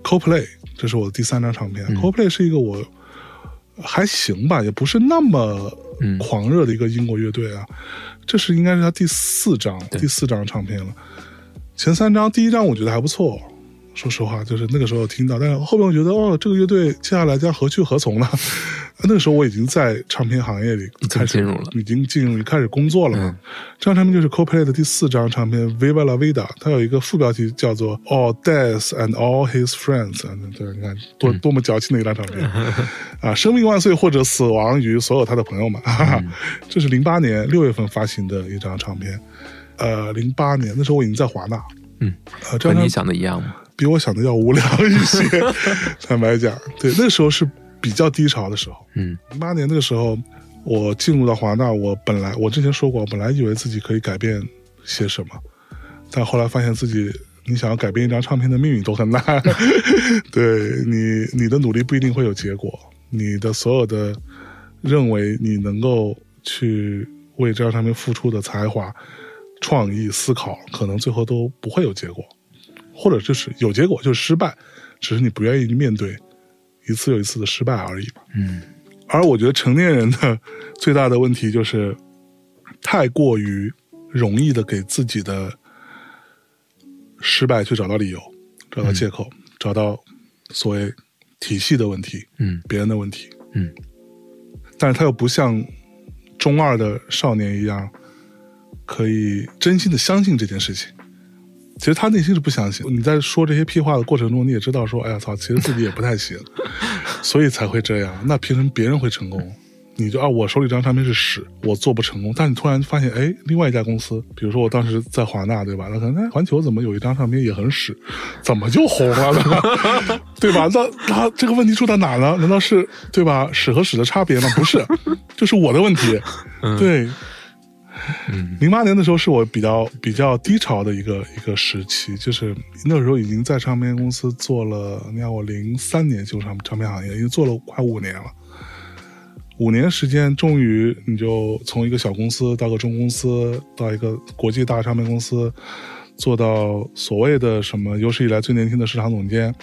Coldplay，这是我的第三张唱片。嗯 Coldplay 是一个我还行吧，也不是那么嗯狂热的一个英国乐队啊。这是应该是他第四张第四张唱片了。前三张，第一张我觉得还不错，说实话，就是那个时候听到，但是后面我觉得哦，这个乐队接下来将何去何从呢？那个时候我已经在唱片行业里经开始进入了已经进入开始工作了嘛。嗯这张唱片就是 Coldplay 的第四张唱片《Viva la Vida》，它有一个副标题叫做《All Death and All His Friends》。嗯，对，你看多多么矫情的一张唱片 啊！生命万岁，或者死亡于所有他的朋友们。哈哈，这是零八年六月份发行的一张唱片。呃，零八年那时候我已经在华纳。嗯，呃，这张和你想的一样吗？比我想的要无聊一些，坦白讲，对，那时候是比较低潮的时候。嗯零八年那个时候，我进入到华纳，我本来我之前说过，我本来以为自己可以改变些什么，但后来发现自己，你想要改变一张唱片的命运都很难。对你，你的努力不一定会有结果，你的所有的认为你能够去为这张唱片付出的才华、创意、思考，可能最后都不会有结果，或者就是有结果就是失败，只是你不愿意面对一次又一次的失败而已吧。嗯而我觉得成年人的最大的问题就是太过于容易的给自己的失败去找到理由、找到借口、找到所谓体系的问题、嗯别人的问题。嗯但是他又不像中二的少年一样，可以真心的相信这件事情。其实他内心是不相信。你在说这些屁话的过程中，你也知道说，哎呀操，其实自己也不太行，所以才会这样。那凭什么别人会成功？你就啊，我手里这张唱片是屎，我做不成功。但你突然发现，哎，另外一家公司，比如说我当时在华纳，对吧？那可能哎，环球怎么有一张唱片也很屎，怎么就红了呢？对吧？那那这个问题出在哪呢？难道是对吧？屎和屎的差别吗？不是，就是我的问题。对，嗯零八年的时候是我比较比较低潮的一个一个时期，就是那时候已经在唱片公司做了，你看我零三年进入唱唱片行业，已经做了快五年了。五年时间，终于你就从一个小公司到个中公司，到一个国际大唱片公司，做到所谓的什么有史以来最年轻的市场总监，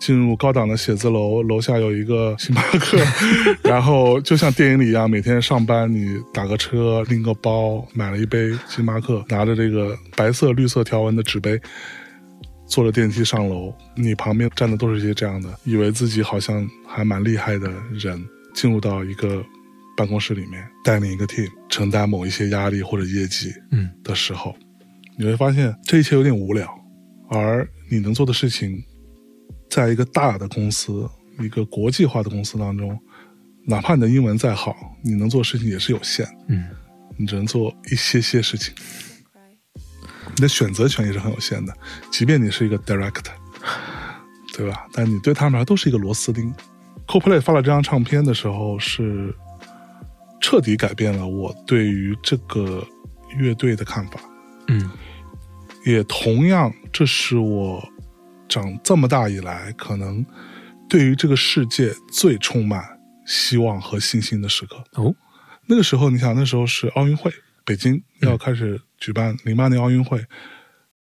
进入高档的写字楼，楼下有一个星巴克，然后就像电影里一样，每天上班你打个车，拎个包，买了一杯星巴克，拿着这个白色绿色条纹的纸杯，坐着电梯上楼，你旁边站的都是一些这样的，以为自己好像还蛮厉害的人，进入到一个办公室里面，带领一个 team，承担某一些压力或者业绩嗯。的时候，你会发现这一切有点无聊，而你能做的事情，在一个大的公司、一个国际化的公司当中，哪怕你的英文再好，你能做事情也是有限，嗯你只能做一些些事情。你的选择权也是很有限的，即便你是一个 director，对吧？但你对他们来说都是一个螺丝钉。Coldplay 发了这张唱片的时候，是彻底改变了我对于这个乐队的看法。嗯也同样，这是我长这么大以来，可能对于这个世界最充满希望和信心的时刻。哦那个时候，你想，那时候是奥运会，北京要开始举办零八年奥运会，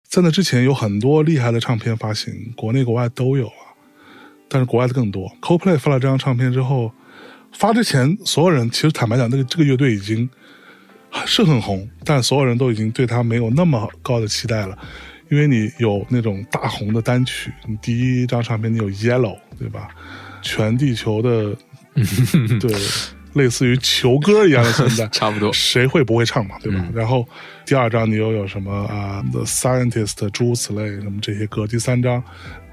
在那之前有很多厉害的唱片发行，国内国外都有啊，但是国外的更多。Coldplay 发了这张唱片之后，发之前所有人其实坦白讲，那个这个乐队已经是很红，但所有人都已经对他没有那么高的期待了，因为你有那种大红的单曲，你第一张唱片你有 Yellow，对吧？全地球的 对，类似于球歌一样的存在，差不多谁会不会唱嘛，对吧？然后第二张你又有什么啊、The Scientist 诸如此类什么这些歌，第三张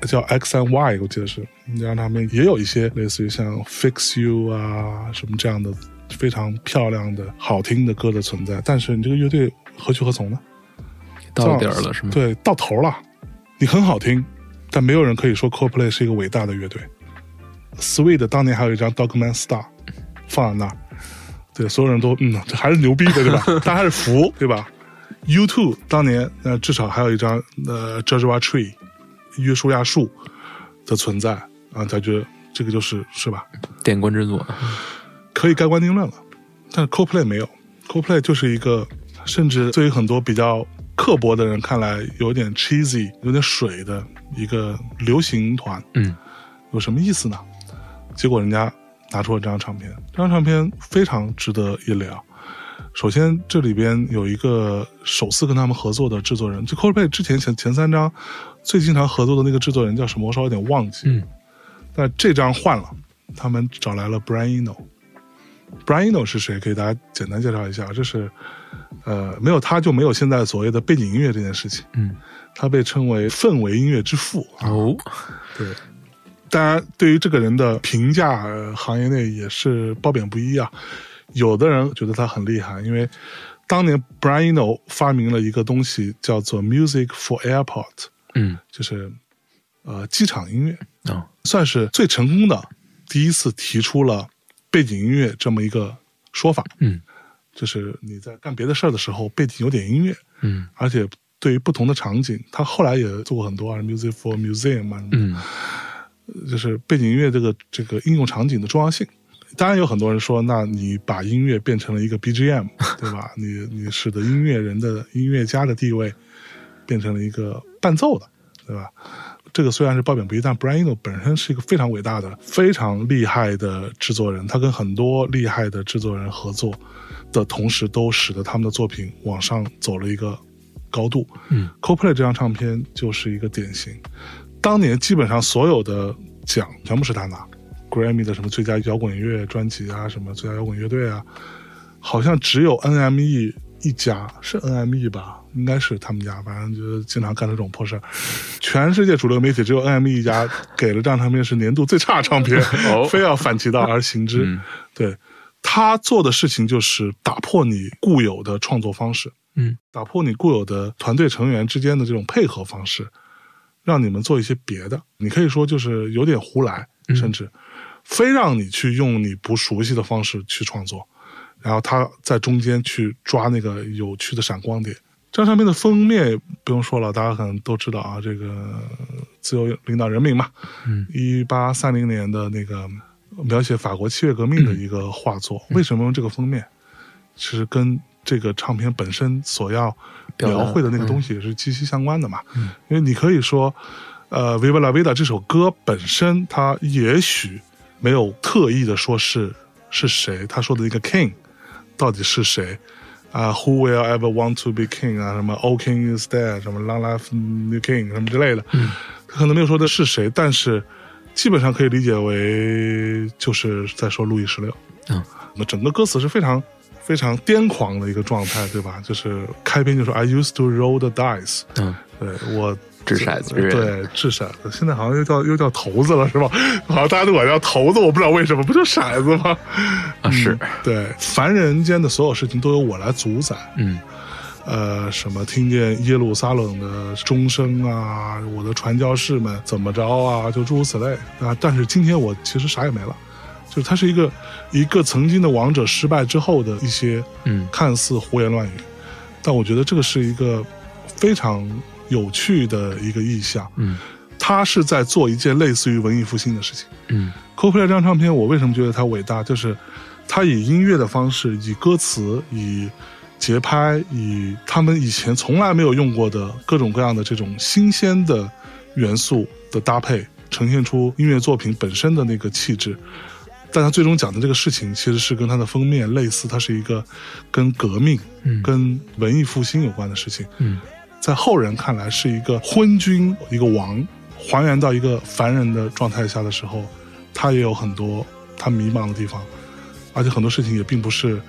叫 X and Y，我记得是那张唱片也有一些类似于像 Fix You 啊什么这样的非常漂亮的好听的歌的存在，但是你这个乐队何去何从呢？到点儿了是吗？对，到头了，你很好听，但没有人可以说 Coldplay 是一个伟大的乐队。Sweet 当年还有一张 Dogman Star 放在那儿，对，所有人都嗯，这还是牛逼的，对吧？大家还是服，对吧？U2 当年呃，至少还有一张呃 Joshua Tree 约书亚树的存在啊，他觉得这个就是是吧？点关之作，可以盖棺定论了。但是 Coldplay 没有，Coldplay 就是一个，甚至对于很多比较刻薄的人看来有点 cheesy、有点水的一个流行团。嗯，有什么意思呢？结果人家拿出了这张唱片，这张唱片非常值得一聊。首先，这里边有一个首次跟他们合作的制作人，就 Coldplay 之前前前三张最经常合作的那个制作人叫什么？我稍微有点忘记。嗯，但这张换了，他们找来了 Brian Eno。Brian Eno 是谁？给大家简单介绍一下，这是呃，没有他就没有现在所谓的背景音乐这件事情。嗯，他被称为氛围音乐之父啊。哦，对，当然对于这个人的评价，呃行业内也是褒贬不一啊。有的人觉得他很厉害，因为当年 Brian Eno 发明了一个东西叫做 Music for Airport，嗯，就是呃机场音乐，哦，算是最成功的第一次提出了背景音乐这么一个说法。嗯，就是你在干别的事儿的时候，背景有点音乐，嗯而且对于不同的场景，他后来也做过很多啊，Music for Museum 啊，什么的嗯就是背景音乐这个这个应用场景的重要性。当然有很多人说，那你把音乐变成了一个 BGM，对吧？你你使得音乐人的音乐家的地位变成了一个伴奏的，对吧？这个虽然是褒贬不一，但 Brian Eno 本身是一个非常伟大的、非常厉害的制作人，他跟很多厉害的制作人合作的同时，都使得他们的作品往上走了一个高度。嗯，Coldplay 这张唱片就是一个典型。当年基本上所有的奖全部是他拿，Grammy 的什么最佳摇滚乐专辑啊，什么最佳摇滚乐队啊，好像只有 NME 一家，是 NME 吧？应该是他们家，反正就是经常干这种破事儿。全世界主流媒体只有 NME 一家给了这张唱片是年度最差唱片，哦非要反其道而行之。嗯对他做的事情就是打破你固有的创作方式，嗯打破你固有的团队成员之间的这种配合方式，让你们做一些别的。你可以说就是有点胡来，嗯甚至非让你去用你不熟悉的方式去创作，然后他在中间去抓那个有趣的闪光点。这张唱片的封面不用说了，大家可能都知道啊，这个自由领导人民嘛，嗯，一八三零年的那个描写法国七月革命的一个画作。为什么用这个封面？其实跟这个唱片本身所要描绘的那个东西也是息息相关的嘛。因为你可以说，呃，《Viva la Vida》这首歌本身，它也许没有特意的说是是谁，他说的一个 king 到底是谁啊、w h o will ever want to be king 啊？什么 All King is dead，什么 Long life new king 什么之类的，他可能没有说的是谁，但是基本上可以理解为就是在说路易十六。嗯，那整个歌词是非常非常癫狂的一个状态，对吧？就是开篇就说 I used to roll the dice，嗯，对我掷骰子人对掷骰子，现在好像又叫又叫骰子了，是吧？好像大家都管叫骰子，我不知道为什么，不就骰子吗？啊是，对，凡人间的所有事情都由我来主宰。嗯呃，什么听见耶路撒冷的钟声啊，我的传教士们怎么着啊，就诸如此类啊。但是今天我其实啥也没了，就是它是一个一个曾经的王者失败之后的一些嗯看似胡言乱语，但我觉得这个是一个非常有趣的一个意象。嗯他是在做一件类似于文艺复兴的事情。嗯 Coldplay 这张唱片，我为什么觉得它伟大？就是他以音乐的方式，以歌词，以节拍，以他们以前从来没有用过的各种各样的这种新鲜的元素的搭配，呈现出音乐作品本身的那个气质。但他最终讲的这个事情，其实是跟他的封面类似，它是一个跟革命、嗯跟文艺复兴有关的事情。嗯在后人看来是一个昏君，一个王，还原到一个凡人的状态下的时候，他也有很多他迷茫的地方，而且很多事情也并不是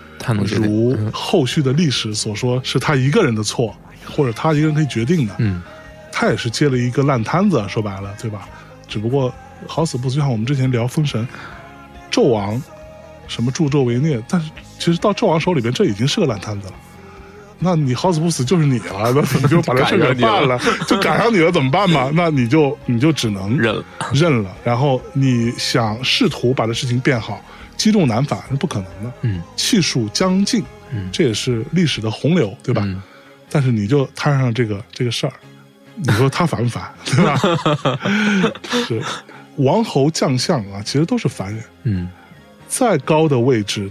如嗯后续的历史所说是他一个人的错，或者他一个人可以决定的。嗯他也是接了一个烂摊子，说白了，对吧？只不过好死不死，就像我们之前聊《封神》，纣王什么助纣为虐，但是其实到纣王手里边，这已经是个烂摊子了。那你好死不死就是你了，那 你就把这事给办了，就赶上你了，怎么办嘛？那你就你就只能认了，认了。然后你想试图把这事情变好，积重难返是不可能的。嗯气数将尽，嗯这也是历史的洪流，对吧？嗯但是你就摊上这个这个事儿，你说他烦不烦，对吧？是王侯将相啊，其实都是凡人，嗯再高的位置，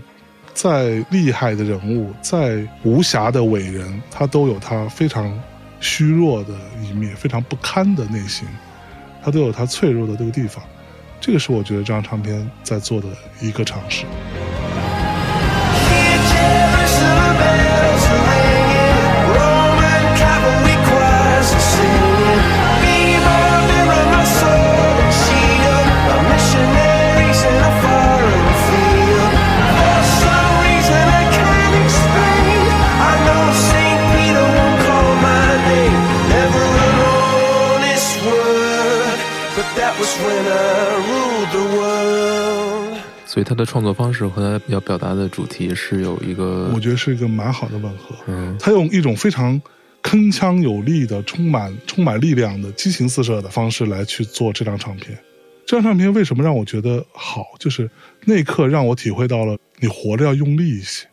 再厉害的人物，再无暇的伟人，他都有他非常虚弱的一面，非常不堪的内心，他都有他脆弱的这个地方。这个是我觉得这张唱片在做的一个尝试。所以他的创作方式和他要表达的主题是有一个我觉得是一个蛮好的吻合。嗯他用一种非常铿锵有力的、充满充满力量的、激情四射的方式来去做这张唱片。这张唱片为什么让我觉得好？就是那一刻让我体会到了，你活着要用力一些，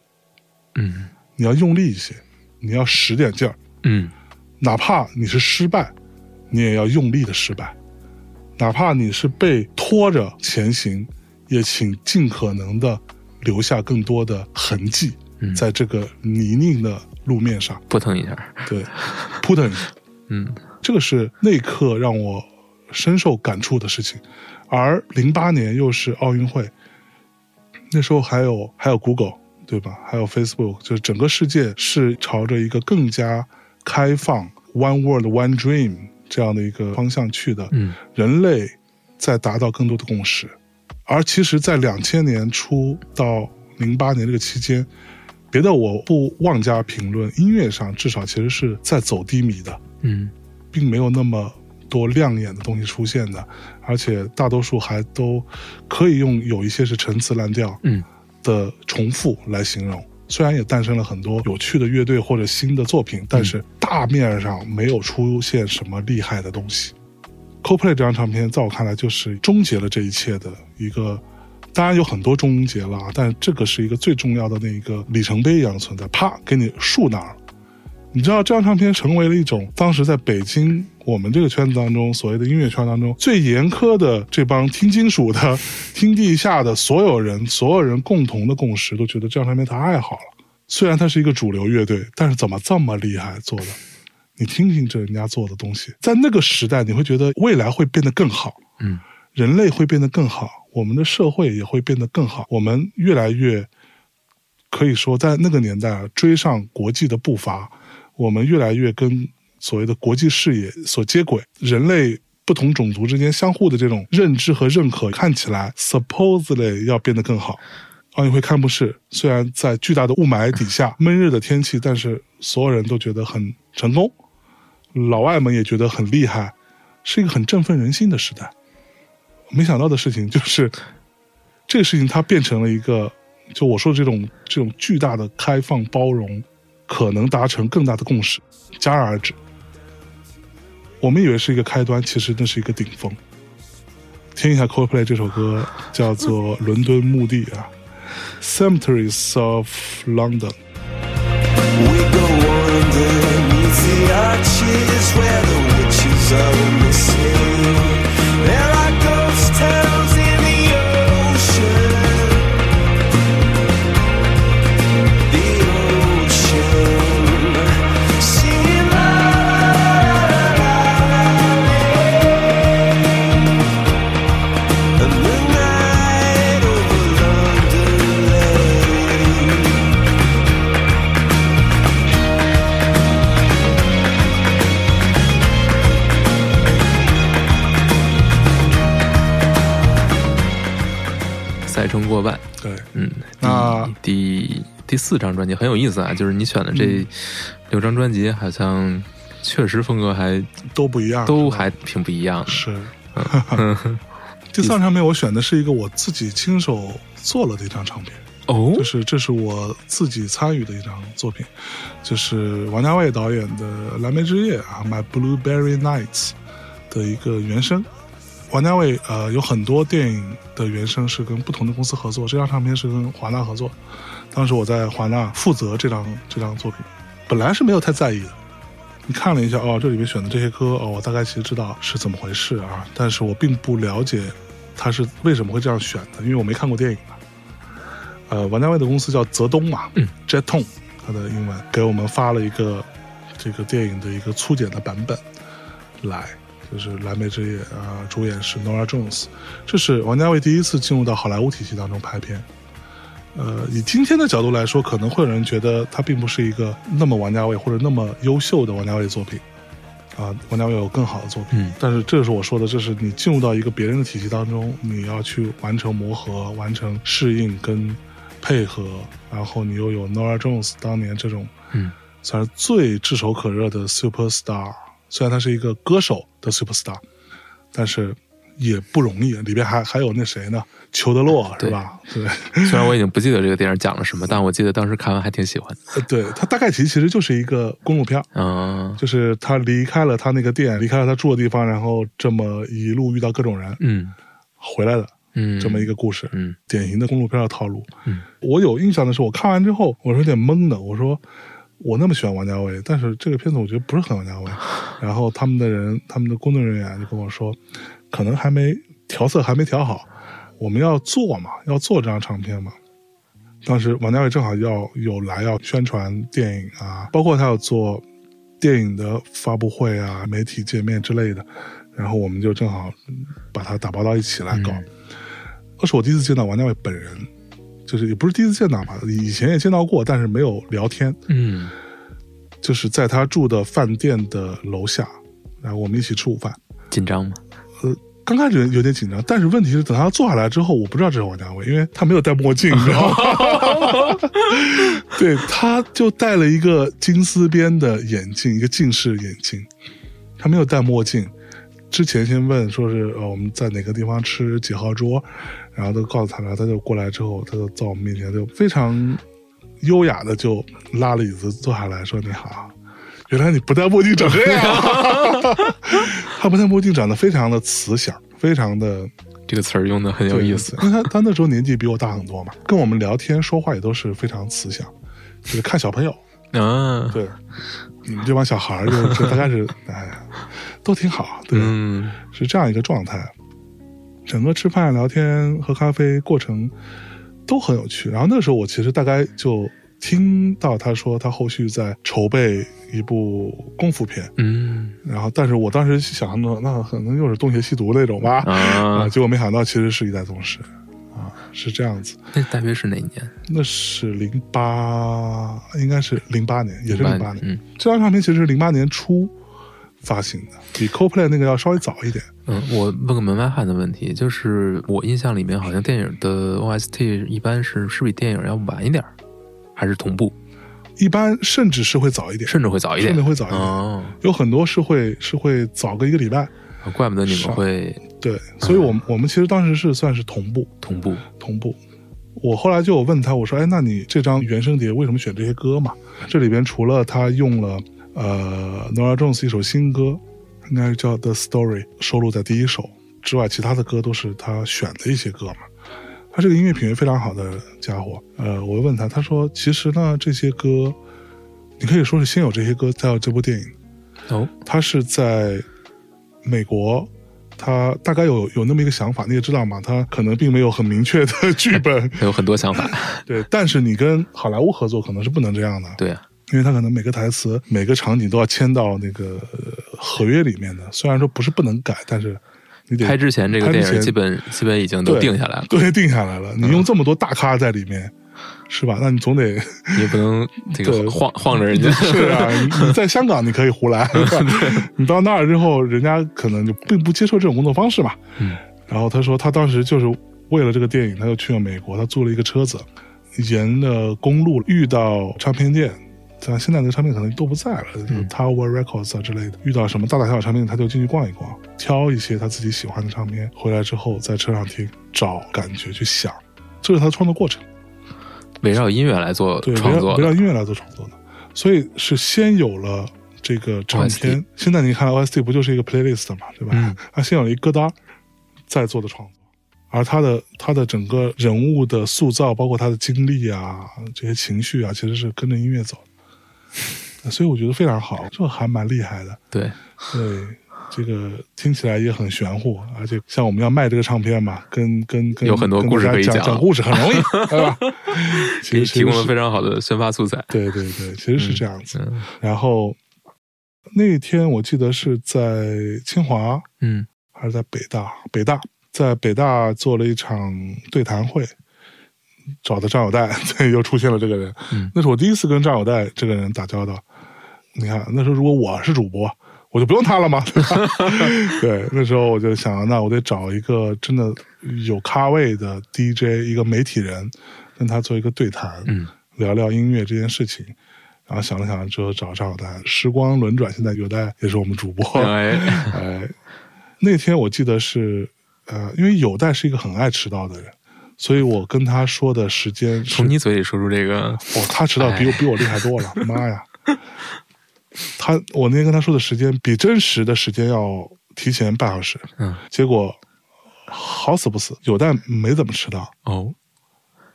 嗯你要用力一些，你要使点劲儿，嗯哪怕你是失败，你也要用力的失败；哪怕你是被拖着前行，也请尽可能的留下更多的痕迹，嗯在这个泥泞的路面上。扑腾一下，对，扑腾一下，嗯这个是那一刻让我深受感触的事情。而零八年又是奥运会，那时候还有还有 Google 对吧？还有 Facebook，就是整个世界是朝着一个更加开放 One World One Dream 这样的一个方向去的。嗯人类在达到更多的共识。而其实，在两千年初到零八年这个期间，别的我不妄加评论，音乐上至少其实是在走低迷的，嗯并没有那么多亮眼的东西出现的，而且大多数还都可以用有一些是陈词滥调嗯的重复来形容。虽然也诞生了很多有趣的乐队或者新的作品，但是大面上没有出现什么厉害的东西。Coldplay 这张唱片，在我看来就是终结了这一切的一个，当然有很多终结了啊，但这个是一个最重要的那一个里程碑一样的存在，啪给你竖那儿了。你知道这张唱片成为了一种当时在北京我们这个圈子当中，所谓的音乐圈当中最严苛的这帮听金属的、听地下的所有人，所有人共同的共识，都觉得这张唱片太好了。虽然它是一个主流乐队，但是怎么这么厉害做的？你听听这人家做的东西，在那个时代，你会觉得未来会变得更好，嗯人类会变得更好，我们的社会也会变得更好，我们越来越可以说在那个年代啊，追上国际的步伐，我们越来越跟所谓的国际视野所接轨，人类不同种族之间相互的这种认知和认可，看起来 supposedly 要变得更好。奥运会开幕式虽然在巨大的雾霾底下、闷热的天气，但是所有人都觉得很成功，老外们也觉得很厉害，是一个很振奋人心的时代。没想到的事情就是，这个事情它变成了一个，就我说的这种这种巨大的开放包容，可能达成更大的共识，戛然而止。我们以为是一个开端，其实那是一个顶峰。听一下 Coldplay 这首歌，叫做《伦敦墓地》啊，Cemeteries of London。We go underneath the 过万。对，嗯，那第第第四张专辑很有意思啊，就是你选的这嗯六张专辑，好像确实风格还都不一样，都还挺不一样的。是。第三张唱片我选的是一个我自己亲手做了的一张唱片，哦就，是这是我自己参与的一张作品，就是王家卫导演的《蓝莓之夜》啊，《My Blueberry Nights》的一个原声。王家卫呃有很多电影的原声是跟不同的公司合作，这张唱片是跟华纳合作。当时我在华纳负责这张这张作品，本来是没有太在意的。你看了一下哦，这里面选的这些歌哦，我大概其实知道是怎么回事啊，但是我并不了解他是为什么会这样选的，因为我没看过电影嘛。呃，王家卫的公司叫泽东嘛，嗯，Jet Tone，它的英文给我们发了一个这个电影的一个粗剪的版本来，就是《蓝莓之夜》啊、主演是 Nora Jones，这是王家卫第一次进入到好莱坞体系当中拍片。呃，以今天的角度来说，可能会有人觉得他并不是一个那么王家卫或者那么优秀的王家卫作品，啊，王家卫有更好的作品。嗯但是这就是我说的，这是你进入到一个别人的体系当中，你要去完成磨合、完成适应跟配合，然后你又有 Nora Jones 当年这种嗯算是最炙手可热的 super star，虽然他是一个歌手的 super star，但是也不容易，里边还还有那谁呢？裘德洛是吧？对，虽然我已经不记得这个电影讲了什么，但我记得当时看完还挺喜欢的。呃对他大概其其实就是一个公路片儿，嗯就是他离开了他那个店，离开了他住的地方，然后这么一路遇到各种人嗯回来的嗯，这么一个故事，嗯典型的公路片的套路。嗯我有印象的是，我看完之后，我是有点懵的。我说，我那么喜欢王家卫，但是这个片子我觉得不是很王家卫。然后他们的人，他们的工作人员就跟我说，可能还没调色还没调好，我们要做嘛，要做这张唱片嘛。当时王家卫正好要有来要宣传电影啊，包括他要做电影的发布会啊、媒体见面之类的，然后我们就正好嗯把它打包到一起来搞。嗯那是我第一次见到王家卫本人，就是也不是第一次见到吧，以前也见到过，但是没有聊天。嗯就是在他住的饭店的楼下，然后我们一起吃午饭。紧张吗？呃刚开始有点紧张，但是问题是等他坐下来之后，我不知道这是王家卫，因为他没有戴墨镜，你知道吗？对，他就戴了一个金丝边的眼镜，一个近视眼镜，他没有戴墨镜。之前先问说是呃我们在哪个地方吃几号桌，然后都告诉他了，他就过来之后，他就在我们面前就非常优雅的就拉了椅子坐下来说你好。原来你不戴墨镜长这样，他不戴墨镜长得非常的慈祥，非常的这个词儿用的很有意思。因为他他那时候年纪比我大很多嘛，跟我们聊天说话也都是非常慈祥，就是看小朋友，啊，对，你们这帮小孩儿就就大概是哎呀，都挺好，对，嗯是这样一个状态。整个吃饭、聊天、喝咖啡过程都很有趣。然后那时候我其实大概就听到他说他后续在筹备一部功夫片，嗯然后但是我当时想呢，那可能又是东邪西毒那种吧，啊，啊，结果没想到其实是一代宗师，啊，是这样子。那大约是哪一年？那是零八，应该是零八年，也是零八年。嗯这张唱片其实是零八年初发行的，比 CoPlay 那个要稍微早一点。嗯，我问个门外汉的问题，就是我印象里面好像电影的 OST 一般是是比电影要晚一点，还是同步，一般甚至是会早一点，甚至会早一点？甚至会早一点哦，有很多是会是会早个一个礼拜。怪不得你们会对，所以我们我们其实当时是算是同步同步。同步。我后来就有问他，我说：“哎，那你这张原声碟为什么选这些歌嘛？这里边除了他用了呃 Nora Jones 一首新歌，应该是叫《The Story》，收录在第一首之外，其他的歌都是他选的一些歌嘛。他是个音乐品味非常好的家伙。呃，我问他，他说：其实呢，这些歌，你可以说是先有这些歌，再有这部电影。哦，他是在美国，他大概有有那么一个想法，你也知道嘛，他可能并没有很明确的剧本，有很多想法。对。但是你跟好莱坞合作可能是不能这样的，对啊，因为他可能每个台词、每个场景都要签到那个呃合约里面的。虽然说不是不能改，但是你得拍之前这个电影基本基本已经都定下来了，对，定下来了。你用这么多大咖在里面，是吧？那你总得你也不能 这个晃晃着人家。是啊，你你在香港你可以胡来，你到那儿之后，人家可能就并不接受这种工作方式嘛。嗯，然后他说他当时就是为了这个电影，他就去了美国，他租了一个车子，沿着公路遇到唱片店。像现在那个唱片可能都不在了，就是 Tower Records 啊之类的。遇到什么大大小小唱片，他就进去逛一逛，挑一些他自己喜欢的唱片，回来之后在车上听，找感觉去想，这是他的创作过程。围绕音乐来做创作围绕音乐来做创作的，所以是先有了这个唱片 OST。现在你看 OST 不就是一个 playlist 嘛，对吧？嗯他先有了一歌单，再做的创作，而他的他的整个人物的塑造，包括他的经历啊，这些情绪啊，其实是跟着音乐走的，所以我觉得非常好，这还蛮厉害的。对，对，这个听起来也很玄乎，而且像我们要卖这个唱片嘛，跟跟跟有很多故事可以讲讲讲故事很容易，对吧？其实提供了非常好的宣发素材。对对对，其实是这样子。嗯然后那天我记得是在清华嗯还是在北大？北大在北大做了一场对谈会，找的张友代，对，又出现了这个人。嗯那是我第一次跟张友代这个人打交道。你看，那时候如果我是主播，我就不用他了嘛，对吧？对，那时候我就想，那我得找一个真的有咖位的 DJ，一个媒体人，跟他做一个对谈。嗯聊聊音乐这件事情。然后想了想之后找张友代，时光轮转，现在有代也是我们主播。哎，哎，那天我记得是呃，因为有代是一个很爱迟到的人，所以我跟他说的时间从你嘴里说出这个，哦，他迟到比我比我厉害多了，妈呀！他我那天跟他说的时间比真实的时间要提前半小时，嗯，结果好死不死，有但没怎么迟到，哦，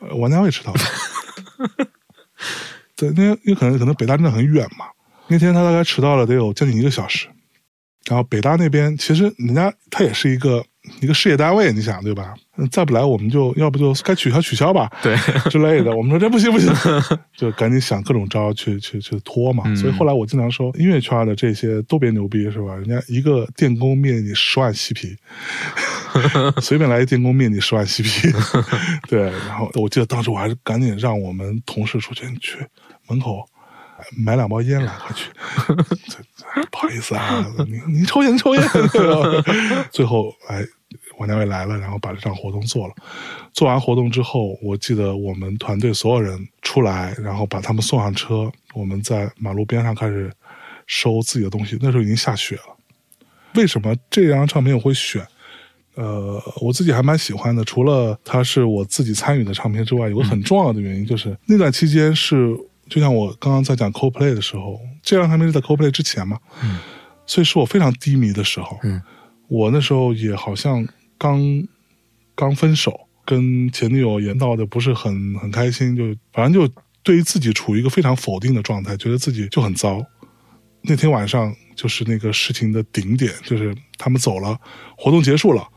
呃王家卫迟到了。对，那因为可能可能北大真的很远嘛，那天他大概迟到了得有将近一个小时。然后北大那边其实人家他也是一个一个事业单位，你想对吧？嗯再不来我们就要不就该取消取消吧，对，之类的。我们说 这不行不行，就赶紧想各种招去去去拖嘛。嗯所以后来我经常说，音乐圈的这些都别牛逼是吧？人家一个电工灭你十万嬉皮，随便来一电工灭你十万嬉皮。对，然后我记得当时我还是赶紧让我们同事出去，去门口买两包烟来，快去。不好意思啊，你你抽烟你抽烟。最后哎，王家卫来了，然后把这场活动做了。做完活动之后，我记得我们团队所有人出来，然后把他们送上车，我们在马路边上开始收自己的东西。那时候已经下雪了。为什么这张唱片我会选？呃，我自己还蛮喜欢的。除了它是我自己参与的唱片之外，有个很重要的原因就是、那段期间是，就像我刚刚在讲 CoPlay 的时候，这张唱片是在 CoPlay 之前嘛，嗯，所以是我非常低迷的时候。嗯，我那时候也好像刚刚分手，跟前女友也闹得不是很很开心，就反正就对于自己处于一个非常否定的状态，觉得自己就很糟。那天晚上就是那个事情的顶点，就是他们走了，活动结束了。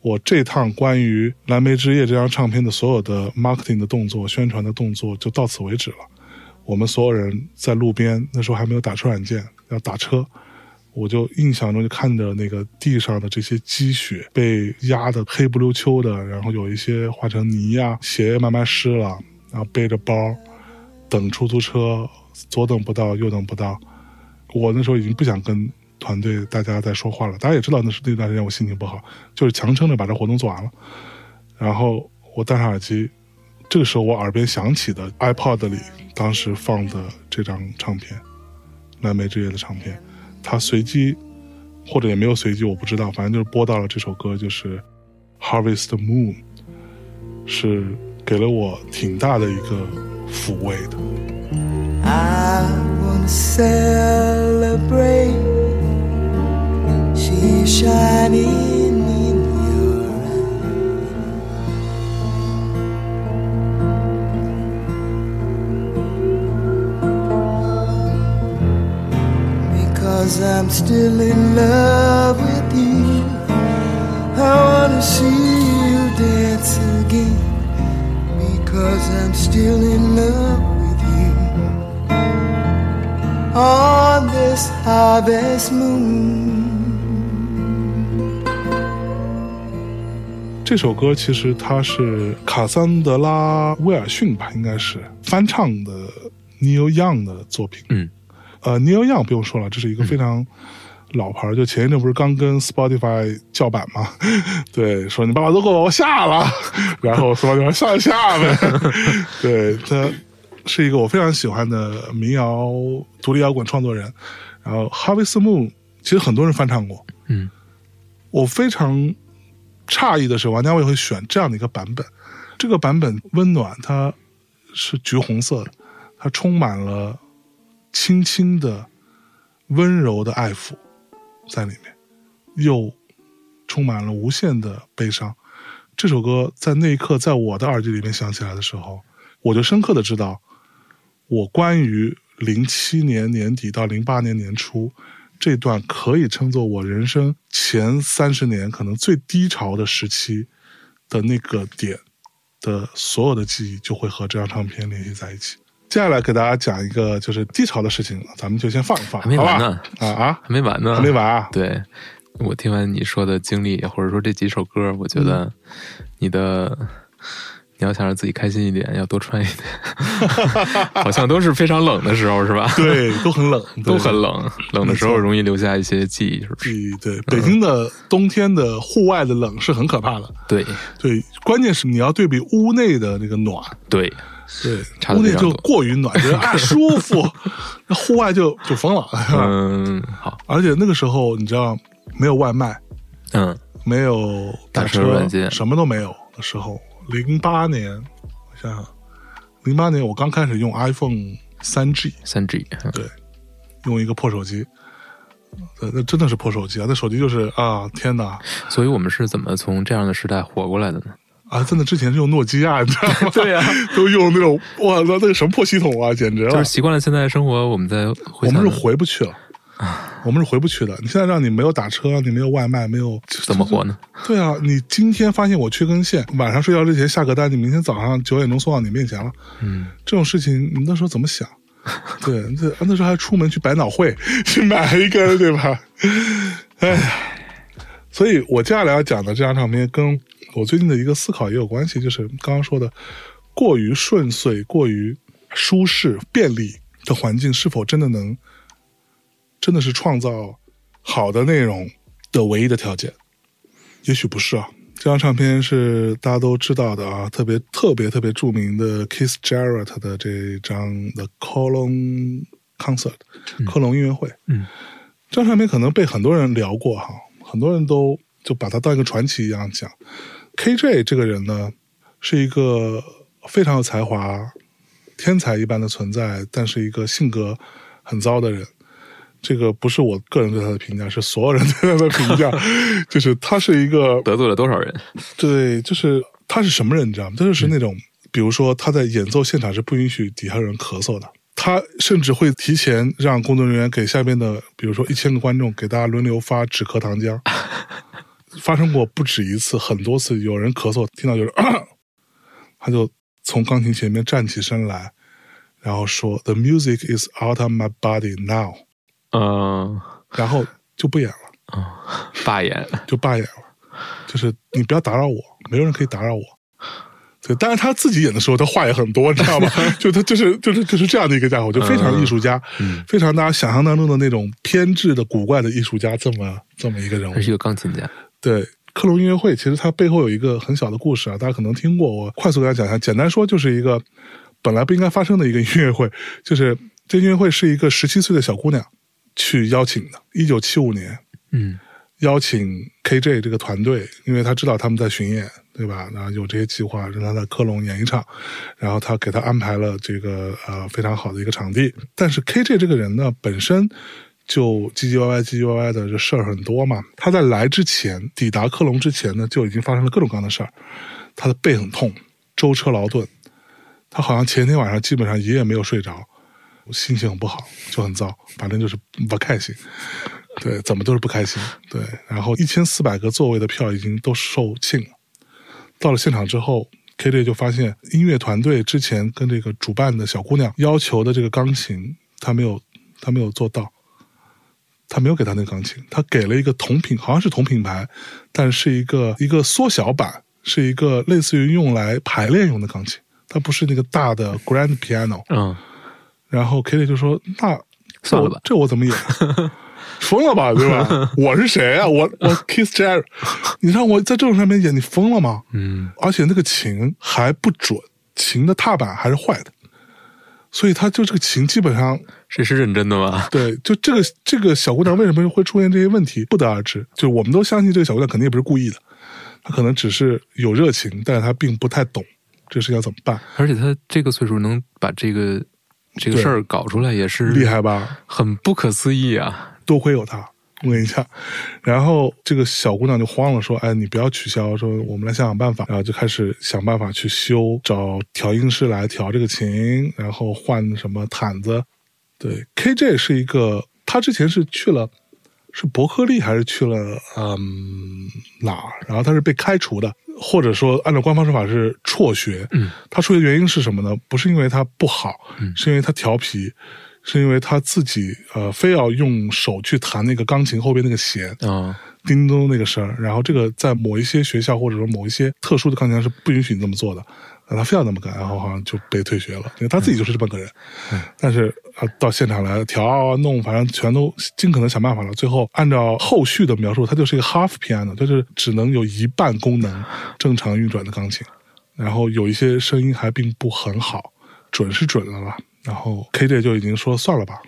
我这趟关于《蓝莓之夜》这张唱片的所有的 marketing 的动作、宣传的动作就到此为止了。我们所有人在路边，那时候还没有打车软件，要打车，我就印象中就看着那个地上的这些积雪被压得黑不溜秋的，然后有一些化成泥呀、鞋慢慢湿了，然后背着包等出租车，左等不到，右等不到。我那时候已经不想跟团队大家再说话了，大家也知道那是那段时间我心情不好，就是强撑着把这活动做完了。然后我戴上耳机，这个时候我耳边响起的 iPod 里当时放的这张唱片，《蓝莓之夜》的唱片，它随机或者也没有随机，我不知道，反正就是播到了这首歌，就是《Harvest Moon》，是给了我挺大的一个抚慰的。I Because I'm still in love with you. I wanna see you dance again. Because I'm still in love with you on this harvest moon. 这首歌其实它是卡桑德拉·威尔逊吧，应该是翻唱的 Neil Young 的作品。嗯，呃，Neil Young 不用说了，这是一个非常老牌儿，就前一阵不是刚跟 Spotify 叫板吗？对，说你爸爸都给我下了，然后 Spotify 下下呗。对，他是一个我非常喜欢的民谣独立摇滚创作人。然后 Harvest Moon 其实很多人翻唱过，嗯，我非常诧异的是，王家卫会选这样的一个版本。这个版本温暖，它是橘红色的，它充满了轻轻的、温柔的爱抚在里面，又充满了无限的悲伤。这首歌在那一刻在我的耳机里面响起来的时候，我就深刻的知道，我关于零七年年底到零八年年初这段可以称作我人生前三十年可能最低潮的时期的那个点的所有的记忆，就会和这张唱片联系在一起。接下来给大家讲一个就是低潮的事情，咱们就先放一放，还没完呢，啊啊，还没完呢，还没完啊！对，我听完你说的经历，或者说这几首歌，我觉嗯。得你的、你要想让自己开心一点，要多穿一点，好像都是非常冷的时候，是吧？对，都很冷，都很冷，冷的时候容易留下一些记忆，是不是？对对，北京的冬天的户外的冷是很可怕的。对。对，关键是你要对比屋内的那个暖，对，对屋内就过于暖，觉得啊舒服，那户外就就疯了，嗯，好，而且那个时候你知道没有外卖，嗯，没有打打车软件什么都没有的时候，零八年，我想想，零八年我刚开始用 iPhone 三 G，三 G，嗯对，用一个破手机。对，那真的是破手机啊！那手机就是啊，天哪！所以我们是怎么从这样的时代活过来的呢？啊，真的之前是用诺基亚，你知道吗？对呀都用那种哇，那那个什么破系统啊，简直了！就是习惯了现在的生活，我们再回我们是回不去了，我们是回不去的。你现在让你没有打车，让你没有外卖，没有 怎么活呢？对啊，你今天发现我缺根线，晚上睡觉之前下个单，你明天早上九点钟送到你面前了。嗯，这种事情你那时候怎么想？对，那那时候还出门去百脑汇去买一根，对吧？哎呀，所以我接下来要讲的这张唱片跟我最近的一个思考也有关系，就是刚刚说的过于顺遂、过于舒适、便利的环境，是否真的能真的是创造好的内容的唯一的条件？也许不是啊。这张唱片是大家都知道的啊，特别特别特别著名的 Keith Jarrett 的这张《The Cologne Concert》科隆音乐会。嗯，这张唱片可能被很多人聊过哈，很多人都就把它当一个传奇一样讲。KJ 这个人呢，是一个非常有才华、天才一般的存在，但是一个性格很糟的人。这个不是我个人对他的评价，是所有人对他的评价。就是他是一个得罪了多少人？对，就是他是什么人，你知道吗？他就是那种，比如说他在演奏现场是不允许底下人咳嗽的，他甚至会提前让工作人员给下边的，比如说一千个观众，给大家轮流发止咳糖浆。发生过不止一次，很多次，有人咳嗽，听到有人，他就从钢琴前面站起身来，然后说：“The music is out of my body now。嗯，”然后就不演了。罢演。就罢演了，就是你不要打扰我，没有人可以打扰我。对，但是他自己演的时候，他话也很多，你知道吗？就他就是就是就是这样的一个家伙，就非常艺术家，嗯非常大家想象当中的那种偏执的古怪的艺术家，这么这么一个人物他。是一个钢琴家。对，克隆音乐会其实它背后有一个很小的故事啊，大家可能听过，我快速给大家讲一下。简单说，就是一个本来不应该发生的一个音乐会，就是这音乐会是一个十七岁的小姑娘去邀请的，一九七五年。嗯邀请 KJ 这个团队，因为他知道他们在巡演，对吧？然后有这些计划，让他在克隆演一场，然后他给他安排了这个呃非常好的一个场地。但是 KJ 这个人呢，本身就唧唧歪歪、唧唧歪歪的，这事儿很多嘛。他在来之前，抵达克隆之前呢，就已经发生了各种各样的事儿。他的背很痛，舟车劳顿，他好像前天晚上基本上一夜没有睡着，心情很不好，就很糟，反正就是不开心。对，怎么都是不开心。对，然后一千四百个座位的票已经都售罄了。到了现场之后，KJ 就发现音乐团队之前跟这个主办的小姑娘要求的这个钢琴，他没有，他没有做到。他没有给他那个钢琴，他给了一个同品，好像是同品牌，但是一个一个缩小版，是一个类似于用来排练用的钢琴，它不是那个大的 grand piano。嗯，然后 KJ 就说：“那算了吧这我这我怎么演？疯了吧，对吧？我是谁啊？我我 Kiss Jerry，你让我在这种上面演，你疯了吗？嗯而且那个琴还不准，琴的踏板还是坏的，所以他就这个琴基本上谁是认真的吗？对，就这个这个小姑娘为什么会出现这些问题，不得而知。就我们都相信这个小姑娘肯定也不是故意的，她可能只是有热情，但是她并不太懂这事要怎么办，而且她这个岁数能把这个这个事儿搞出来，也是厉害吧？很不可思议啊！多亏有她，我跟你讲。然后这个小姑娘就慌了，说：“哎，你不要取消，说我们来想想办法。”然后就开始想办法去修，找调音师来调这个琴，然后换什么毯子。对，KJ 是一个，他之前是去了。是伯克利还是去了嗯哪儿？然后他是被开除的，或者说按照官方说法是辍学。嗯，他辍学原因是什么呢？不是因为他不好，嗯是因为他调皮，是因为他自己呃非要用手去弹那个钢琴后边那个弦，啊，叮咚那个声儿。然后这个在某一些学校或者说某一些特殊的钢琴是不允许你这么做的。那他非要那么干，然后好像就被退学了，因为他自己就是这么个人。但是啊，到现场来调啊弄，反正全都尽可能想办法了。最后按照后续的描述，它就是一个 half piano，就是只能有一半功能正常运转的钢琴，然后有一些声音还并不很好，准是准了啦。然后 KJ 就已经说算了吧，